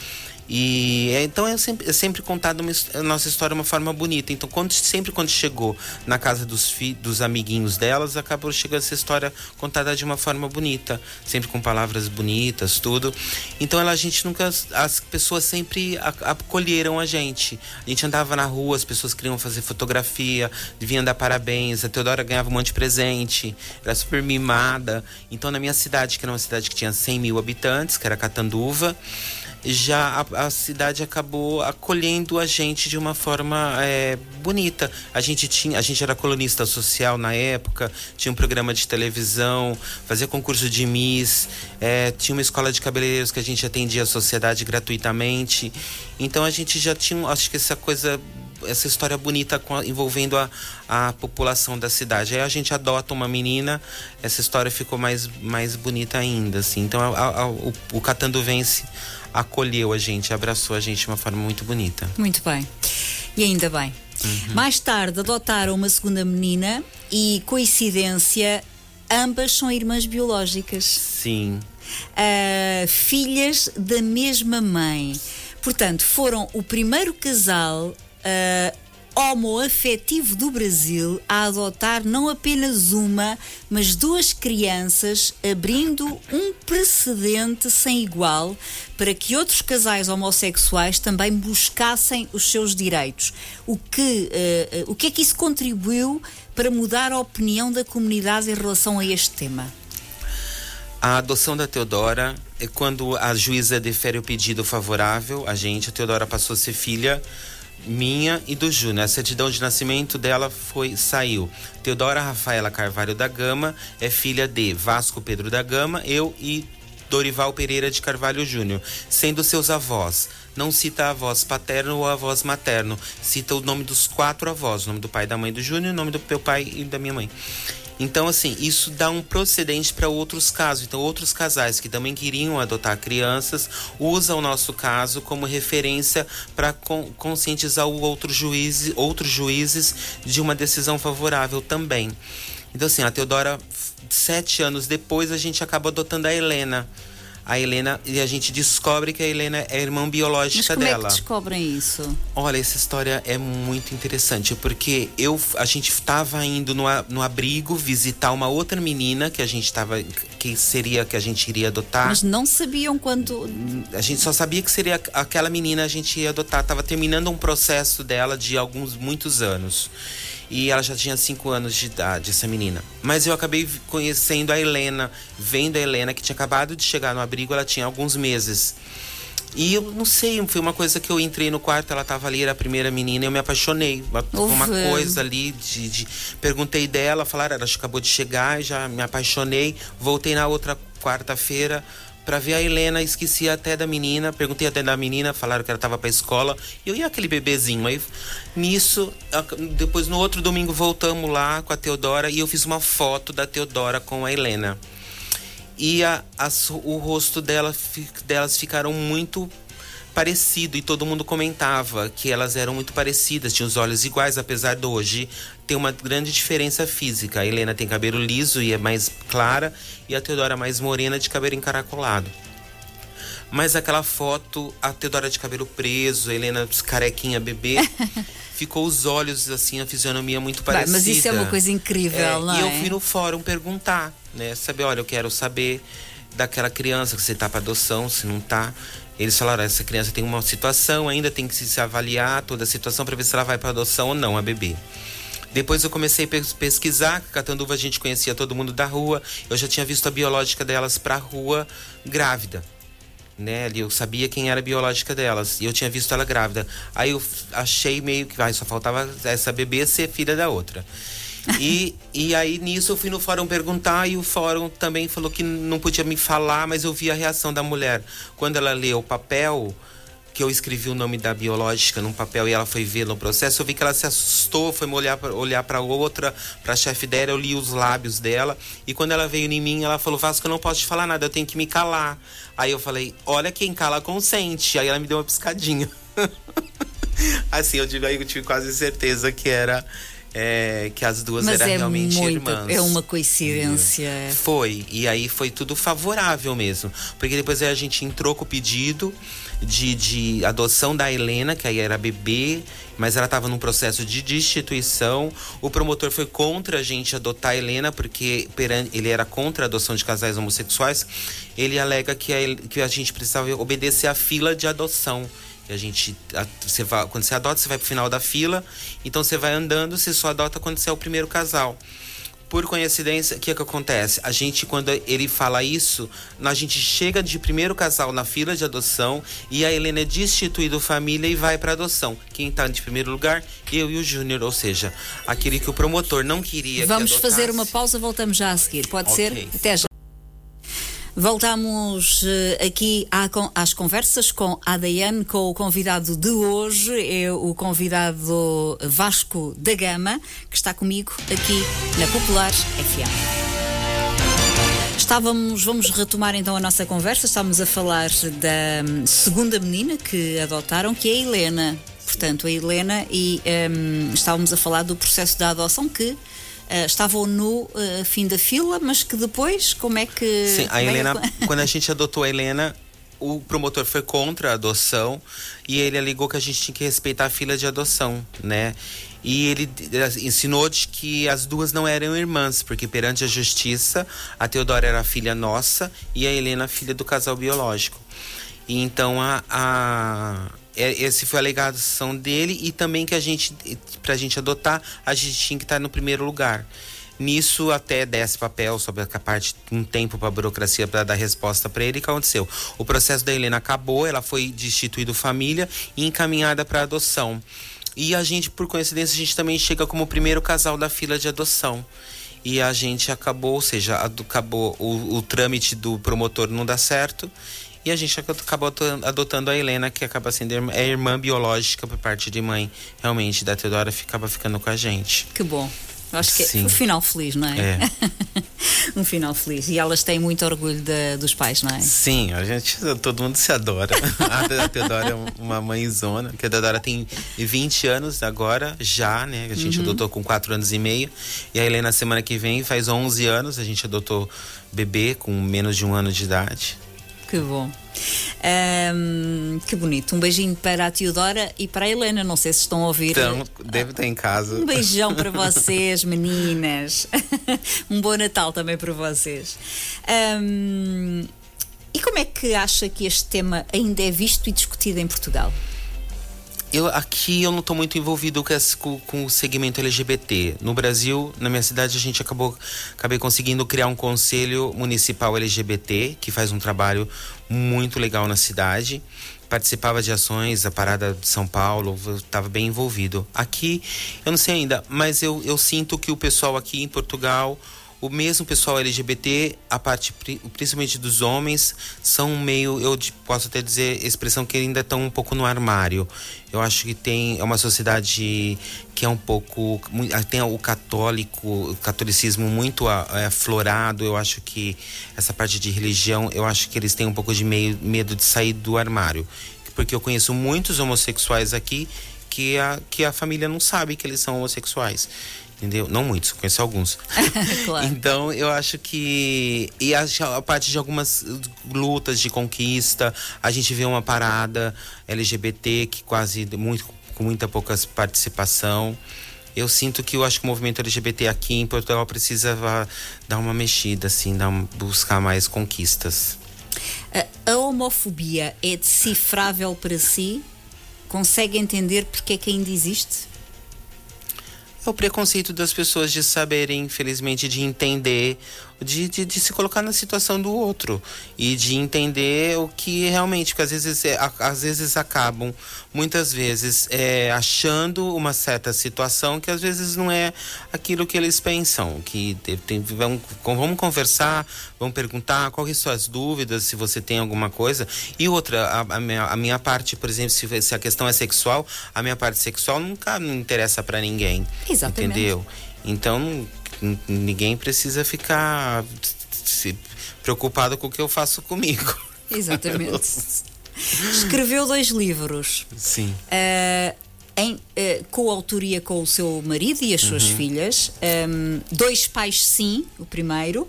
E é, então é sempre, é sempre contado uma, a nossa história de uma forma bonita. Então, quando, sempre quando chegou na casa dos, fi, dos amiguinhos delas, acabou chegando essa história contada de uma forma bonita, sempre com palavras bonitas, tudo. Então, ela, a gente nunca. As pessoas sempre acolheram a gente. A gente andava na rua, as pessoas queriam fazer fotografia, deviam dar parabéns. A Teodora ganhava um monte de presente, era super mimada. Então, na minha cidade, que era uma cidade que tinha 100 mil habitantes, que era Catanduva já a, a, cidade acabou acolhendo a gente de uma forma é, bonita. A gente tinha, a gente era colunista social na época, tinha um programa de televisão, fazia concurso de Miss, é, tinha uma escola de cabeleireiros que a gente atendia a sociedade gratuitamente. Então a gente já tinha, acho que essa coisa essa história bonita envolvendo a, a população da cidade. Aí a gente adota uma menina, essa história ficou mais, mais bonita ainda, assim. Então a, a, o, o Catanduvense acolheu a gente, abraçou a gente de uma forma muito bonita. Muito bem. E ainda bem. Uhum. Mais tarde adotaram uma segunda menina e, coincidência, ambas são irmãs biológicas. Sim. Uh, filhas da mesma mãe. Portanto, foram o primeiro casal uh, homoafetivo do Brasil a adotar não apenas uma, mas duas crianças, abrindo um precedente sem igual para que outros casais homossexuais também buscassem os seus direitos. O que, uh, o que é que isso contribuiu para mudar a opinião da comunidade em relação a este tema? A adoção da Teodora é quando a juíza defere o pedido favorável a gente, a Teodora passou a ser filha minha e do Júnior. A certidão de nascimento dela foi saiu. Teodora Rafaela Carvalho da Gama é filha de Vasco Pedro da Gama, eu e Dorival Pereira de Carvalho Júnior, sendo seus avós. Não cita avós paterno ou avós materno, cita o nome dos quatro avós, o nome do pai e da mãe do Júnior, o nome do meu pai e da minha mãe. Então, assim, isso dá um procedente para outros casos. Então, outros casais que também queriam adotar crianças usam o nosso caso como referência para conscientizar o outro juiz, outros juízes de uma decisão favorável também. Então, assim, a Teodora, sete anos depois, a gente acaba adotando a Helena a Helena e a gente descobre que a Helena é a irmã biológica Mas como dela. É que descobrem isso? Olha, essa história é muito interessante porque eu a gente estava indo no, no abrigo visitar uma outra menina que a gente estava que seria que a gente iria adotar. Mas não sabiam quando a gente só sabia que seria aquela menina a gente ia adotar. Tava terminando um processo dela de alguns muitos anos. E ela já tinha 5 anos de idade, essa menina. Mas eu acabei conhecendo a Helena, vendo a Helena, que tinha acabado de chegar no abrigo, ela tinha alguns meses. E eu não sei, foi uma coisa que eu entrei no quarto, ela estava ali, era a primeira menina, eu me apaixonei. Uma coisa ali de, de, Perguntei dela, falaram, ela acabou de chegar, já me apaixonei. Voltei na outra quarta-feira, para ver a Helena, esqueci até da menina, perguntei até da menina, falaram que ela tava pra escola. E eu ia aquele bebezinho. Aí nisso, depois no outro domingo voltamos lá com a Teodora e eu fiz uma foto da Teodora com a Helena. E a, o rosto dela, delas ficaram muito parecido e todo mundo comentava que elas eram muito parecidas, tinham os olhos iguais, apesar de hoje ter uma grande diferença física. A Helena tem cabelo liso e é mais clara e a Teodora mais morena de cabelo encaracolado. Mas aquela foto, a Teodora de cabelo preso, a Helena carequinha bebê, ficou os olhos assim, a fisionomia muito parecida. Mas isso é uma coisa incrível, é, não E é? eu fui no fórum perguntar, né? Saber, olha, eu quero saber daquela criança que você tá para adoção, se não tá. Eles falaram: essa criança tem uma situação, ainda tem que se avaliar toda a situação para ver se ela vai para adoção ou não, a bebê. Depois eu comecei a pesquisar, Catanduva a gente conhecia todo mundo da rua, eu já tinha visto a biológica delas para rua grávida. Né, eu sabia quem era a biológica delas e eu tinha visto ela grávida. Aí eu achei meio que vai, só faltava essa bebê ser filha da outra. E, e aí nisso eu fui no fórum perguntar e o fórum também falou que não podia me falar, mas eu vi a reação da mulher. Quando ela leu o papel, que eu escrevi o nome da biológica num papel e ela foi ver no processo, eu vi que ela se assustou, foi olhar para olhar para outra, para a chefe dela, eu li os lábios dela e quando ela veio em mim, ela falou: "Vasco, eu não posso te falar nada, eu tenho que me calar". Aí eu falei: "Olha quem cala consente". Aí ela me deu uma piscadinha. assim, eu digo aí eu tive quase certeza que era é, que as duas Mas eram é realmente muito, irmãs. É uma coincidência. Foi, e aí foi tudo favorável mesmo. Porque depois a gente entrou com o pedido de, de adoção da Helena, que aí era bebê, mas ela estava num processo de destituição. O promotor foi contra a gente adotar a Helena, porque ele era contra a adoção de casais homossexuais. Ele alega que a, que a gente precisava obedecer à fila de adoção a gente, você vai, quando você adota, você vai pro final da fila. Então você vai andando, você só adota quando você é o primeiro casal. Por coincidência, o que, que acontece? A gente, quando ele fala isso, a gente chega de primeiro casal na fila de adoção e a Helena é destituída família e vai para adoção. Quem está de primeiro lugar? Eu e o Júnior, ou seja, aquele que o promotor não queria Vamos que fazer uma pausa, voltamos já a seguir. Pode Ok. ser? Até já. Voltamos eh, aqui às conversas com a Daiane, com o convidado de hoje, é o convidado Vasco da Gama, que está comigo aqui na Popular FM. Estávamos, vamos retomar então a nossa conversa. Estávamos a falar da hum, segunda menina que adotaram, que é a Helena. Portanto, a Helena, e hum, estávamos a falar do processo da adoção que uh, estavam no uh, fim da fila, mas que depois, como é que. Sim, a Helena, quando a gente adotou a Helena, o promotor foi contra a adoção e ele alegou que a gente tinha que respeitar a fila de adoção, né? E ele ensinou de que as duas não eram irmãs, porque perante a justiça, a Teodora era filha nossa e a Helena filha do casal biológico. E então a, a é, esse foi a alegação dele e também que a gente pra gente adotar, a gente tinha que estar no primeiro lugar. Nisso até desce papel sobre a parte um tempo para a burocracia para dar resposta para ele. O que aconteceu? O processo da Helena acabou, ela foi destituída família e encaminhada para adoção. E a gente, por coincidência, a gente também chega como o primeiro casal da fila de adoção. E a gente acabou, ou seja, acabou o, o trâmite do promotor não dá certo. E a gente acabou adotando a Helena, que acaba sendo é irmã biológica por parte de mãe, realmente, da Teodora, ficava ficando com a gente. Que bom. Acho que Sim. é um final feliz, não é? é. um final feliz. E elas têm muito orgulho de, dos pais, não é? Sim, a gente, todo mundo se adora. a Teodora é uma mãezona, que a Teodora tem 20 anos agora, já, né? A gente uhum. adotou com 4 anos e meio. E a Helena, semana que vem, faz 11 anos. A gente adotou bebê com menos de um ano de idade. Que bom. Um, que bonito. Um beijinho para a Teodora e para a Helena. Não sei se estão a ouvir. Então, deve estar em casa. Um beijão para vocês, meninas. um bom Natal também para vocês. Um, e como é que acha que este tema ainda é visto e discutido em Portugal? Eu, aqui eu não estou muito envolvido com, esse, com, com, o segmento LGBT. No Brasil, na minha cidade, a gente acabou acabei conseguindo criar um conselho municipal LGBT que faz um trabalho muito legal na cidade. Participava de ações, a parada de São Paulo, estava bem envolvido. Aqui, eu não sei ainda, mas eu, eu sinto que o pessoal aqui em Portugal o mesmo pessoal LGBT, a parte principalmente dos homens, são meio, eu posso até dizer, expressão que ainda estão um pouco no armário. Eu acho que tem é uma sociedade que é um pouco tem o católico, o catolicismo muito aflorado. Eu acho que essa parte de religião, eu acho que eles têm um pouco de meio, medo de sair do armário, porque eu conheço muitos homossexuais aqui que a, que a família não sabe que eles são homossexuais entendeu? Não muitos, conheço alguns. claro. Então eu acho que e a, a parte de algumas lutas de conquista, a gente vê uma parada LGBT que quase muito com muita pouca participação. Eu sinto que eu acho que o movimento LGBT aqui em Portugal precisa dar uma mexida, assim, dar uma, buscar mais conquistas. A, a homofobia é decifrável para si? Consegue entender porque é que ainda existe? É o preconceito das pessoas de saberem, infelizmente, de entender, de, de, de, se colocar na situação do outro e de entender o que realmente, porque às vezes, é, às vezes acabam, muitas vezes, é, achando uma certa situação que às vezes não é aquilo que eles pensam, que tem, vamos, vamos conversar, vamos perguntar quais são as dúvidas, se você tem alguma coisa. E outra, a, a, minha, a minha parte, por exemplo, se, se, a questão é sexual, a minha parte sexual nunca não interessa para ninguém. Exatamente. Entendeu? Então, ninguém precisa ficar se preocupado com o que eu faço comigo. Exatamente. Escreveu dois livros. Sim. Uh, em uh, coautoria com o seu marido e as suas uhum. filhas. Um, dois Pais Sim, o primeiro,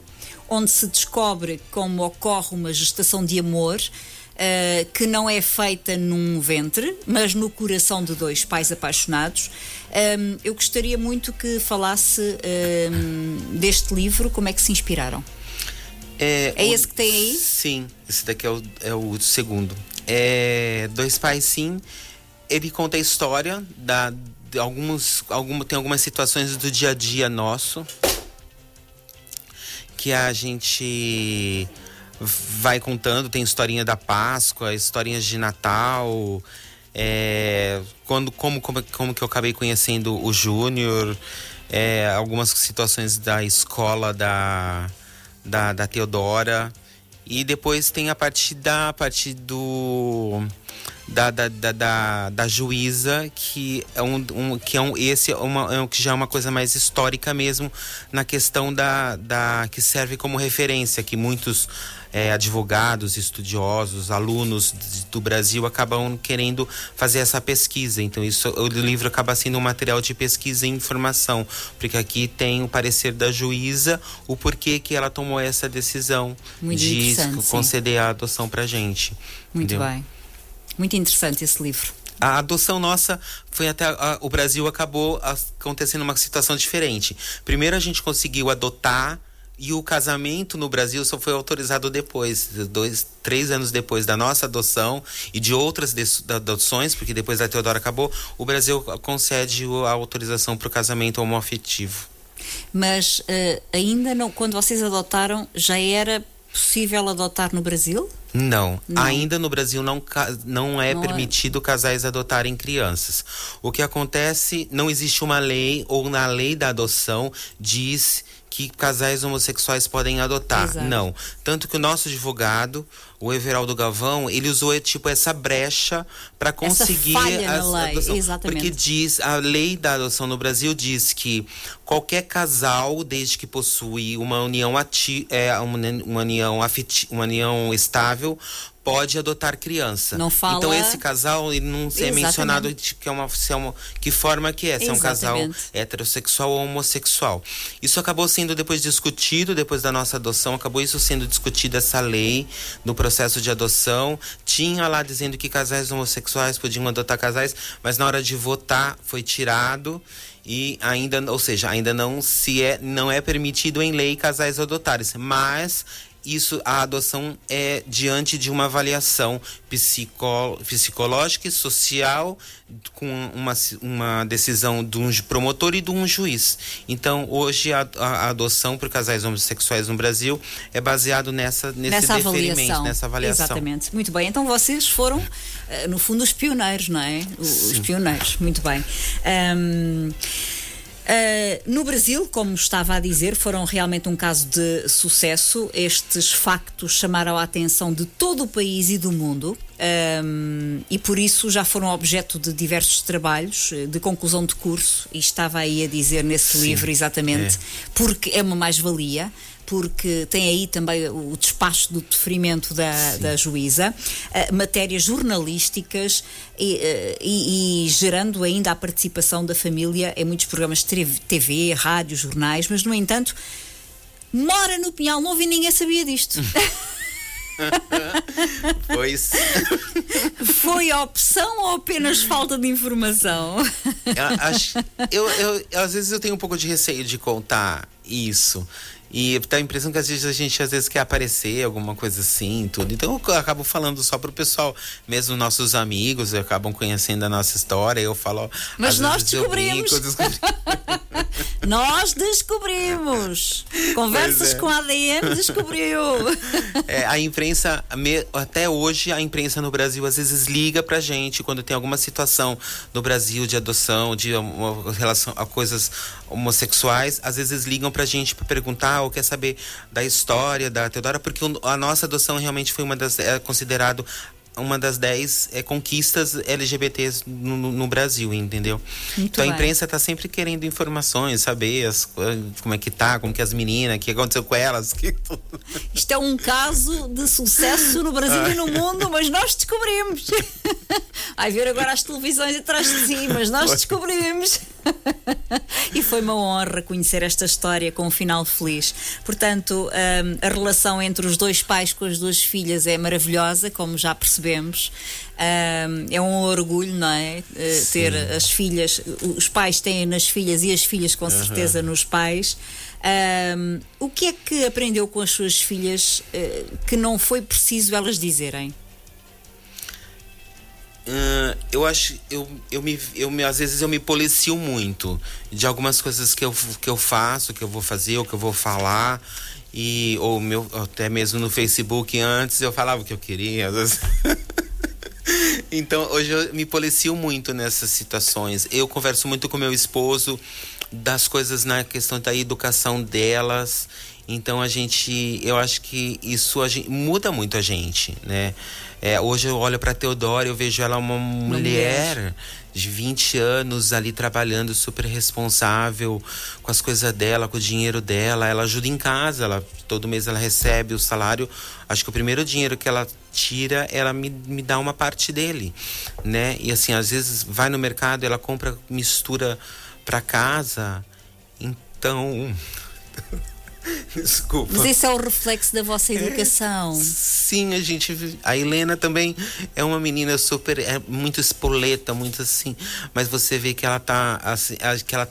onde se descobre como ocorre uma gestação de amor uh, que não é feita num ventre, mas no coração de dois pais apaixonados. Um, ehm, eu gostaria muito que falasse um, ehm, deste livro, como é que se inspiraram. É, é o, esse que tem aí? Sim, esse daqui é o, é o segundo. É Dois Pais Sim. Ele conta a história da, de alguns, alguma, tem algumas situações do dia a dia nosso que a gente vai contando, tem historinha da Páscoa, historinhas de Natal, é, quando, como, como, como que eu acabei conhecendo o Júnior, é, algumas situações da escola da, da, da Teodora. E depois tem a parte da a parte do da, da, da, da, da juíza, que é um, um, que é um esse é uma, é, que já é uma coisa mais histórica mesmo na questão da, da que serve como referência, que muitos é, advogados, estudiosos, alunos do Brasil acabam querendo fazer essa pesquisa. Então, isso, o livro acaba sendo um material de pesquisa e informação, porque aqui tem o parecer da juíza, o porquê que ela tomou essa decisão Muito de conceder a adoção pra gente. Muito entendeu? bem. Muito interessante esse livro. A adoção nossa foi até. a- o Brasil acabou acontecendo uma situação diferente. Primeiro a gente conseguiu adotar e o casamento no Brasil só foi autorizado depois, dois, três anos depois da nossa adoção e de outras adoções, porque depois da Teodora acabou, o Brasil concede a autorização para o casamento homoafetivo. Mas eh, ainda não, quando vocês adotaram, já era possível adotar no Brasil? Não, Não. ainda no Brasil não, não é Não é. permitido casais adotarem crianças. O que acontece, não existe uma lei ou na lei da adoção diz que casais homossexuais podem adotar. Exato. Não. Tanto que o nosso advogado, o Everaldo Galvão, ele usou tipo essa brecha para conseguir na as lei, adoção. exatamente. Porque diz, a lei da adoção no Brasil diz que qualquer casal, desde que possui uma união ati é, uma, união afeti uma união estável, pode adotar criança. Não fala- Então esse casal ele não é Exatamente. mencionado de que é uma se é uma- que forma que é, se é um casal Exatamente. heterossexual ou homossexual. Isso acabou sendo depois discutido, depois da nossa adoção, acabou isso sendo discutido essa lei no processo de adoção. Tinha lá dizendo que casais homossexuais podiam adotar casais, mas na hora de votar foi tirado e ainda, ou seja, ainda não se é não é permitido em lei casais adotarem, mas isso a adoção é diante de uma avaliação psicológica e social com uma, uma decisão de um promotor e de um juiz. Então, hoje a, a- adoção por casais homossexuais no Brasil é baseado nessa nesse nessa deferimento, avaliação. nessa avaliação. Exatamente. Muito bem. Então vocês foram, eh, no fundo, os pioneiros, não é? Os pioneiros. Muito bem. Ahm, ah, no Brasil, como estava a dizer, foram realmente um caso de sucesso. Estes factos chamaram a atenção de todo o país e do mundo. ahm, e por isso já foram objeto de diversos trabalhos eh, de conclusão de curso e estava aí a dizer nesse Sim, livro exatamente porque é uma mais-valia porque tem aí também o despacho do deferimento da, da juíza, eh, matérias jornalísticas e, eh, e- e gerando ainda a participação da família em muitos programas de TV, rádio, jornais, mas no entanto, mora no Pinhal, não ouvi ninguém sabia disto. Pois Foi opção ou apenas falta de informação? eu, acho- eu, eu- às vezes eu tenho um pouco de receio de contar isso. E dá a impressão que às vezes a gente às vezes quer aparecer, alguma coisa assim, tudo. Então eu acabo falando só pro pessoal, mesmo nossos amigos acabam conhecendo a nossa história. Eu falo. Mas nós vezes eu descobrimos. brinco, descobri. Nós descobrimos! Conversas é. com a ADN descobriu! É, a imprensa, até hoje, a imprensa no Brasil às vezes liga pra gente quando tem alguma situação no Brasil de adoção, de uma relação a coisas homossexuais, às vezes ligam pra gente pra perguntar ou quer saber da história da Teodora, porque a nossa adoção realmente foi uma das, é considerado uma das dez é, conquistas LGBTs no, no- Brasil, entendeu? Muito então a bem. imprensa tá sempre querendo informações, saber as co- como é que tá, como que as meninas, o que aconteceu com elas, que Isto é um caso de sucesso no Brasil e no mundo, mas nós descobrimos. Vai ver agora as televisões atrás de si, mas nós descobrimos. E foi uma honra conhecer esta história com um final feliz. Portanto, hum, a relação entre os dois pais com as duas filhas é maravilhosa, como já percebemos. Hum, é um orgulho, não é? Eh, ter as filhas, os pais têm nas filhas e as filhas, com certeza, nos pais. Hum, o que é que aprendeu com as suas filhas eh, que não foi preciso elas dizerem? Ah, eu acho eu, eu me eu me às vezes eu me policio muito de algumas coisas que eu que eu faço que eu vou fazer ou que eu vou falar e ou meu até mesmo no Facebook antes eu falava o que eu queria então hoje eu me policio muito nessas situações. Eu converso muito com meu esposo das coisas na questão da educação delas. Então a gente, eu acho que isso gente, muda muito a gente, né? É, hoje eu olho para Teodora, eu vejo ela uma, uma mulher, mulher de 20 anos ali trabalhando super responsável com as coisas dela, com o dinheiro dela. Ela ajuda em casa, ela todo mês ela recebe o salário. Acho que o primeiro dinheiro que ela tira, ela me, me dá uma parte dele, né? E assim, às vezes vai no mercado, ela compra mistura para casa. Então, Desculpa. Mas esse é o reflexo da vossa é, educação. É, sim, a gente. A Helena também é uma menina super. É muito espoleta, muito assim. Mas você vê que ela tá. Assim, que ela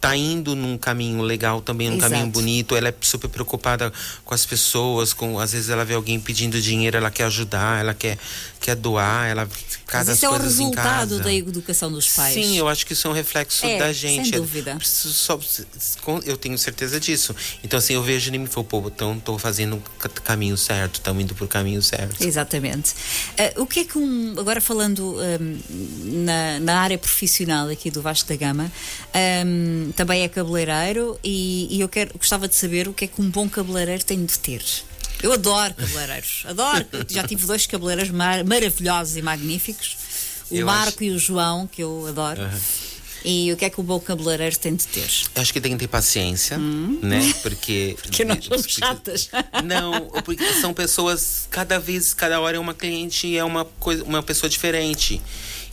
tá indo num caminho legal também, num Exato. caminho bonito. Ela é super preocupada com as pessoas, com às vezes ela vê alguém pedindo dinheiro, ela quer ajudar, ela quer quer doar, ela casa Mas isso é o resultado da educação dos pais. Sim, eu acho que isso é um reflexo é, da gente. Sem dúvida. Só, eu tenho certeza disso. Então, assim, eu vejo e me falo, pô, então tô fazendo o caminho certo, estamos indo pro caminho certo. Exatamente. Uh, o que é que um. Agora falando um, na, na área profissional aqui do Vasco da Gama, um, também é cabeleireiro e, e eu quero, gostava de saber o que é que um bom cabeleireiro tem de ter. Eu adoro cabeleireiros, adoro. Já tive dois cabeleireiros mar maravilhosos e magníficos, o eu Marco acho... e o João, que eu adoro. Uhum. E o que é que o bom cabeleireiro tem de ter? Eu acho que tem que ter paciência, hum. né? Porque. porque nós somos chatas. Não, porque são pessoas, cada vez, cada hora é uma cliente, é uma, coisa, uma pessoa diferente.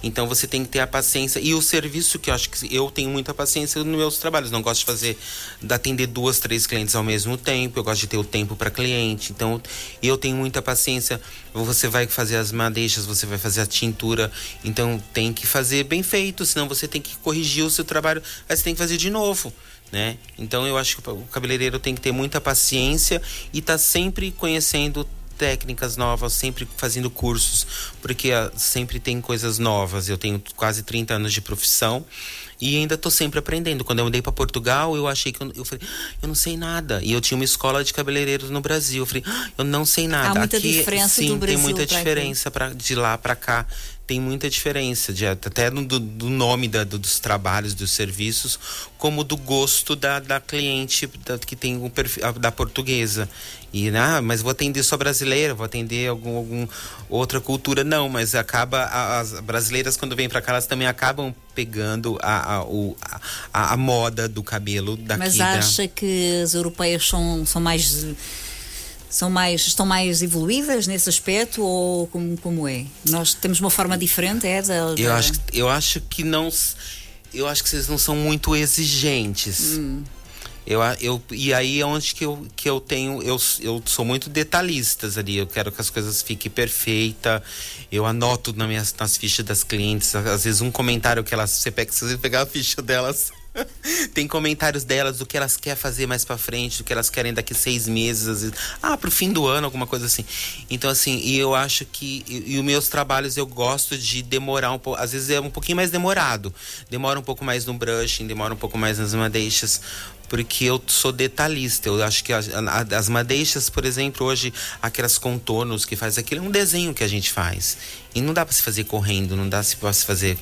Então você tem que ter a paciência e o serviço que eu acho que eu tenho muita paciência nos meus trabalhos. Não gosto de fazer, de atender duas, três clientes ao mesmo tempo. Eu gosto de ter o tempo para cliente. Então eu tenho muita paciência. Você vai fazer as madeixas, você vai fazer a tintura. Então tem que fazer bem feito, senão você tem que corrigir o seu trabalho. Aí você tem que fazer de novo. Né? Então eu acho que o cabeleireiro tem que ter muita paciência e tá sempre conhecendo técnicas novas, sempre fazendo cursos, porque uh, sempre tem coisas novas. Eu tenho quase 30 anos de profissão e ainda estou sempre aprendendo. Quando eu mudei para Portugal, eu achei que eu, eu falei, ah, eu não sei nada. E eu tinha uma escola de cabeleireiros no Brasil. Eu falei, ah, eu não sei nada. Há muita Aqui, diferença sim, do Brasil tem muita diferença pra, de lá para cá tem muita diferença, de, até do, do nome da, do, dos trabalhos, dos serviços, como do gosto da, da cliente da, que tem um perfil, da portuguesa. E, ah, mas vou atender só brasileira, vou atender algum, algum outra cultura. Não, mas acaba, as brasileiras quando vêm para cá, elas também acabam pegando a, a, a, a moda do cabelo daqui. Mas acha da... que as europeias são, são mais são mais, estão mais evoluídas nesse aspecto ou como, como é? Nós temos uma forma diferente, é? Da, da... Eu, acho, eu acho que não. Eu acho que vocês não são muito exigentes. Hum. Eu, eu, e aí é onde que eu, que eu tenho. Eu, eu sou muito detalhista ali. Eu quero que as coisas fiquem perfeitas. Eu anoto nas, minhas, nas fichas das clientes. Às vezes um comentário que elas. Você pega, você pegar a ficha delas Tem comentários delas do que elas querem fazer mais para frente, do que elas querem daqui seis meses, ah, pro fim do ano, alguma coisa assim. Então, assim, e eu acho que. E, e os meus trabalhos eu gosto de demorar um pouco. Às vezes é um pouquinho mais demorado. Demora um pouco mais no brushing, demora um pouco mais nas madeixas porque eu sou detalhista. Eu acho que as, as madeixas, por exemplo, hoje, aquelas contornos que faz aquilo, é um desenho que a gente faz. E não dá para se fazer correndo, não dá para se fazer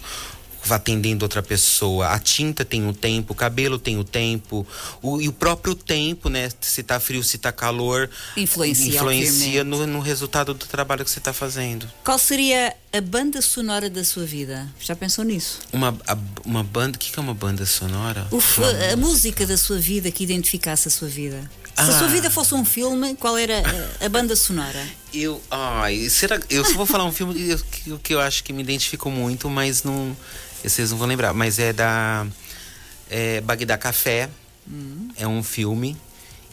atendendo outra pessoa. A tinta tem o tempo, o cabelo tem o tempo, o, e o próprio tempo, né? Se tá frio, se tá calor, influencia, influencia no, no, resultado do trabalho que você está fazendo. Qual seria a banda sonora da sua vida? Já pensou nisso? Uma, a, uma banda, o que, que é uma banda sonora? a música da sua vida que identificasse a sua vida. Se ah. a sua ah. vida fosse um filme, qual era a, a banda sonora? Eu, ai, será, eu só vou falar um filme que, que eu acho que me identifico muito, mas não vocês não vão lembrar, mas é da é, Bagdá Café. Hum. É um filme.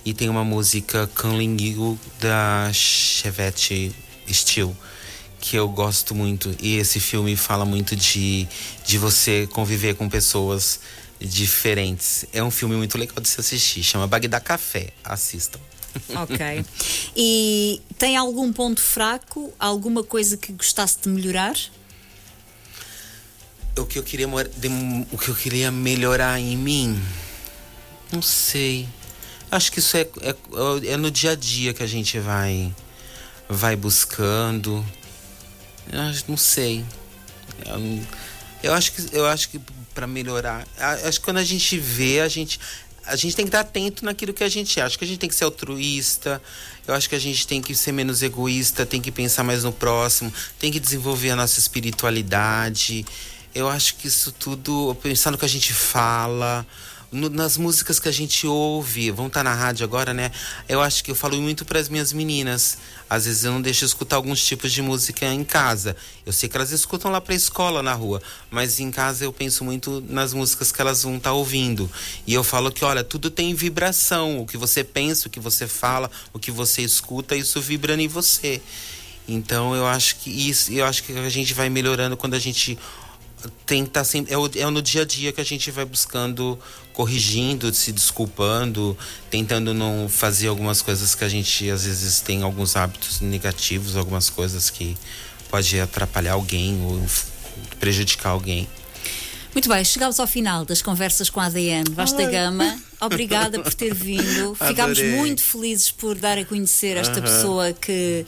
E tem uma música Canlinguigo da Chevette Steel que eu gosto muito. E esse filme fala muito de, de você conviver com pessoas diferentes. É um filme muito legal de se assistir. Chama Bagdá Café. Assistam. Ok. E tem algum ponto fraco? Alguma coisa que gostasse de melhorar? O que eu queria o que eu queria melhorar em mim? Não sei. Acho que isso é, é, é no dia a dia que a gente vai vai buscando. Eu não sei. Eu, eu acho que eu acho que para melhorar acho que quando a gente vê a gente a gente tem que estar atento naquilo que a gente acha. que a gente tem que ser altruísta, eu acho que a gente tem que ser menos egoísta, tem que pensar mais no próximo, tem que desenvolver a nossa espiritualidade. Eu acho que isso tudo, pensar no que a gente fala, no, nas músicas que a gente ouve, vão estar tá na rádio agora, né? Eu acho que eu falo muito para as minhas meninas. Às vezes eu não deixo escutar alguns tipos de música em casa. Eu sei que elas escutam lá para escola na rua, mas em casa eu penso muito nas músicas que elas vão estar tá ouvindo. E eu falo que, olha, tudo tem vibração. O que você pensa, o que você fala, o que você escuta, isso vibra em você. Então eu acho que isso, eu acho que a gente vai melhorando quando a gente tem que tá sempre. É, o, é no dia a dia que a gente vai buscando, corrigindo, se desculpando, tentando não fazer algumas coisas que a gente às vezes tem alguns hábitos negativos, algumas coisas que pode atrapalhar alguém ou prejudicar alguém. Muito bem, chegamos ao final das conversas com a ADN Vasta Ai. Gama. Obrigada por ter vindo. Ficámos muito felizes por dar a conhecer esta uh -huh. pessoa que.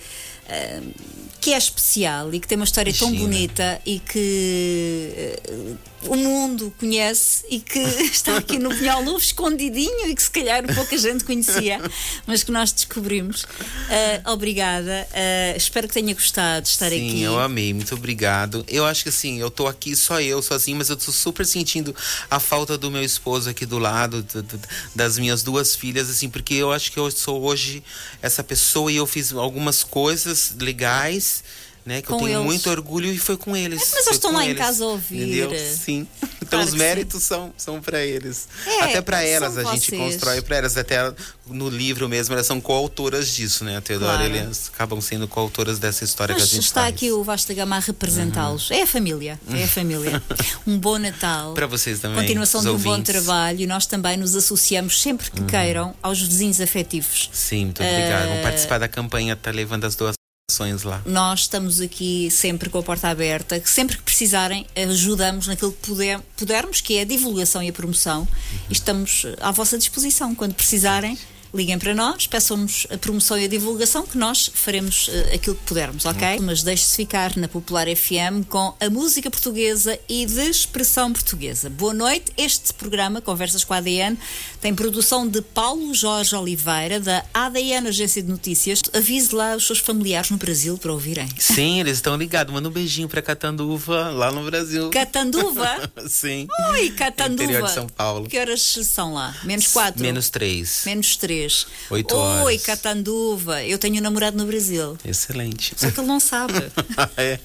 Uh, que é especial e que tem uma história Imagina. tão bonita e que uh, o mundo conhece e que está aqui no Pinhal Novo escondidinho e que se calhar pouca gente conhecia, mas que nós descobrimos. Uh, obrigada. Uh, espero que tenha gostado de estar Sim, aqui. Sim, eu amei, muito obrigado. Eu acho que assim, eu tô aqui só eu, sozinho, mas eu tô super sentindo a falta do meu esposo aqui do lado, do, do, das minhas duas filhas, assim, porque eu acho que eu sou hoje essa pessoa e eu fiz algumas coisas legais né? Que com eu tenho eles. muito orgulho e foi com eles. Mas, eles estão lá eles, em casa a ouvir. Entendeu? Sim. Então claro os méritos são, são para eles. É, até para elas a vocês. gente constrói para elas. Até no livro mesmo, elas são coautoras disso, né? A Teodora claro. eles acabam sendo coautoras dessa história Mas que a gente está faz. aqui o Vasta Gama a representá-los. Uhum. É a família. É a família. um bom Natal. Para vocês também. Continuação de um bom trabalho. E nós também nos associamos sempre que uhum. queiram aos vizinhos afetivos. Sim, muito obrigado. Uh... Vamos participar da campanha, tá levando as duas lá. Nós estamos aqui sempre com a porta aberta, que sempre que precisarem, ajudamos naquilo que puder, pudermos, que é a divulgação e a promoção, uhum. e estamos à vossa disposição quando precisarem liguem para nós, peçam-nos a promoção e a divulgação, que nós faremos uh, aquilo que pudermos, ok? Mas deixe-se ficar na Popular FM com a música portuguesa e de expressão portuguesa. Boa noite. Este programa, Conversas com a ADN, tem produção de Paulo Jorge Oliveira, da ADN Agência de Notícias. Avise lá os seus familiares no Brasil para ouvirem. Sim, eles estão ligados. Manda um beijinho para Catanduva, lá no Brasil. Catanduva? Sim. Oi, Catanduva. Interior de São Paulo. Que horas são lá? Menos quatro? Menos três. Menos três. Oito horas. Oi, Catanduva. Eu tenho um namorado no Brasil. Excelente. Só que ele não sabe. é.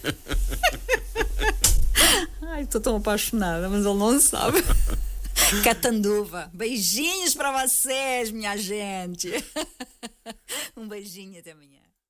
Ai, estou tão apaixonada, mas ele não sabe. Catanduva. Beijinhos para vocês, minha gente. um beijinho até amanhã.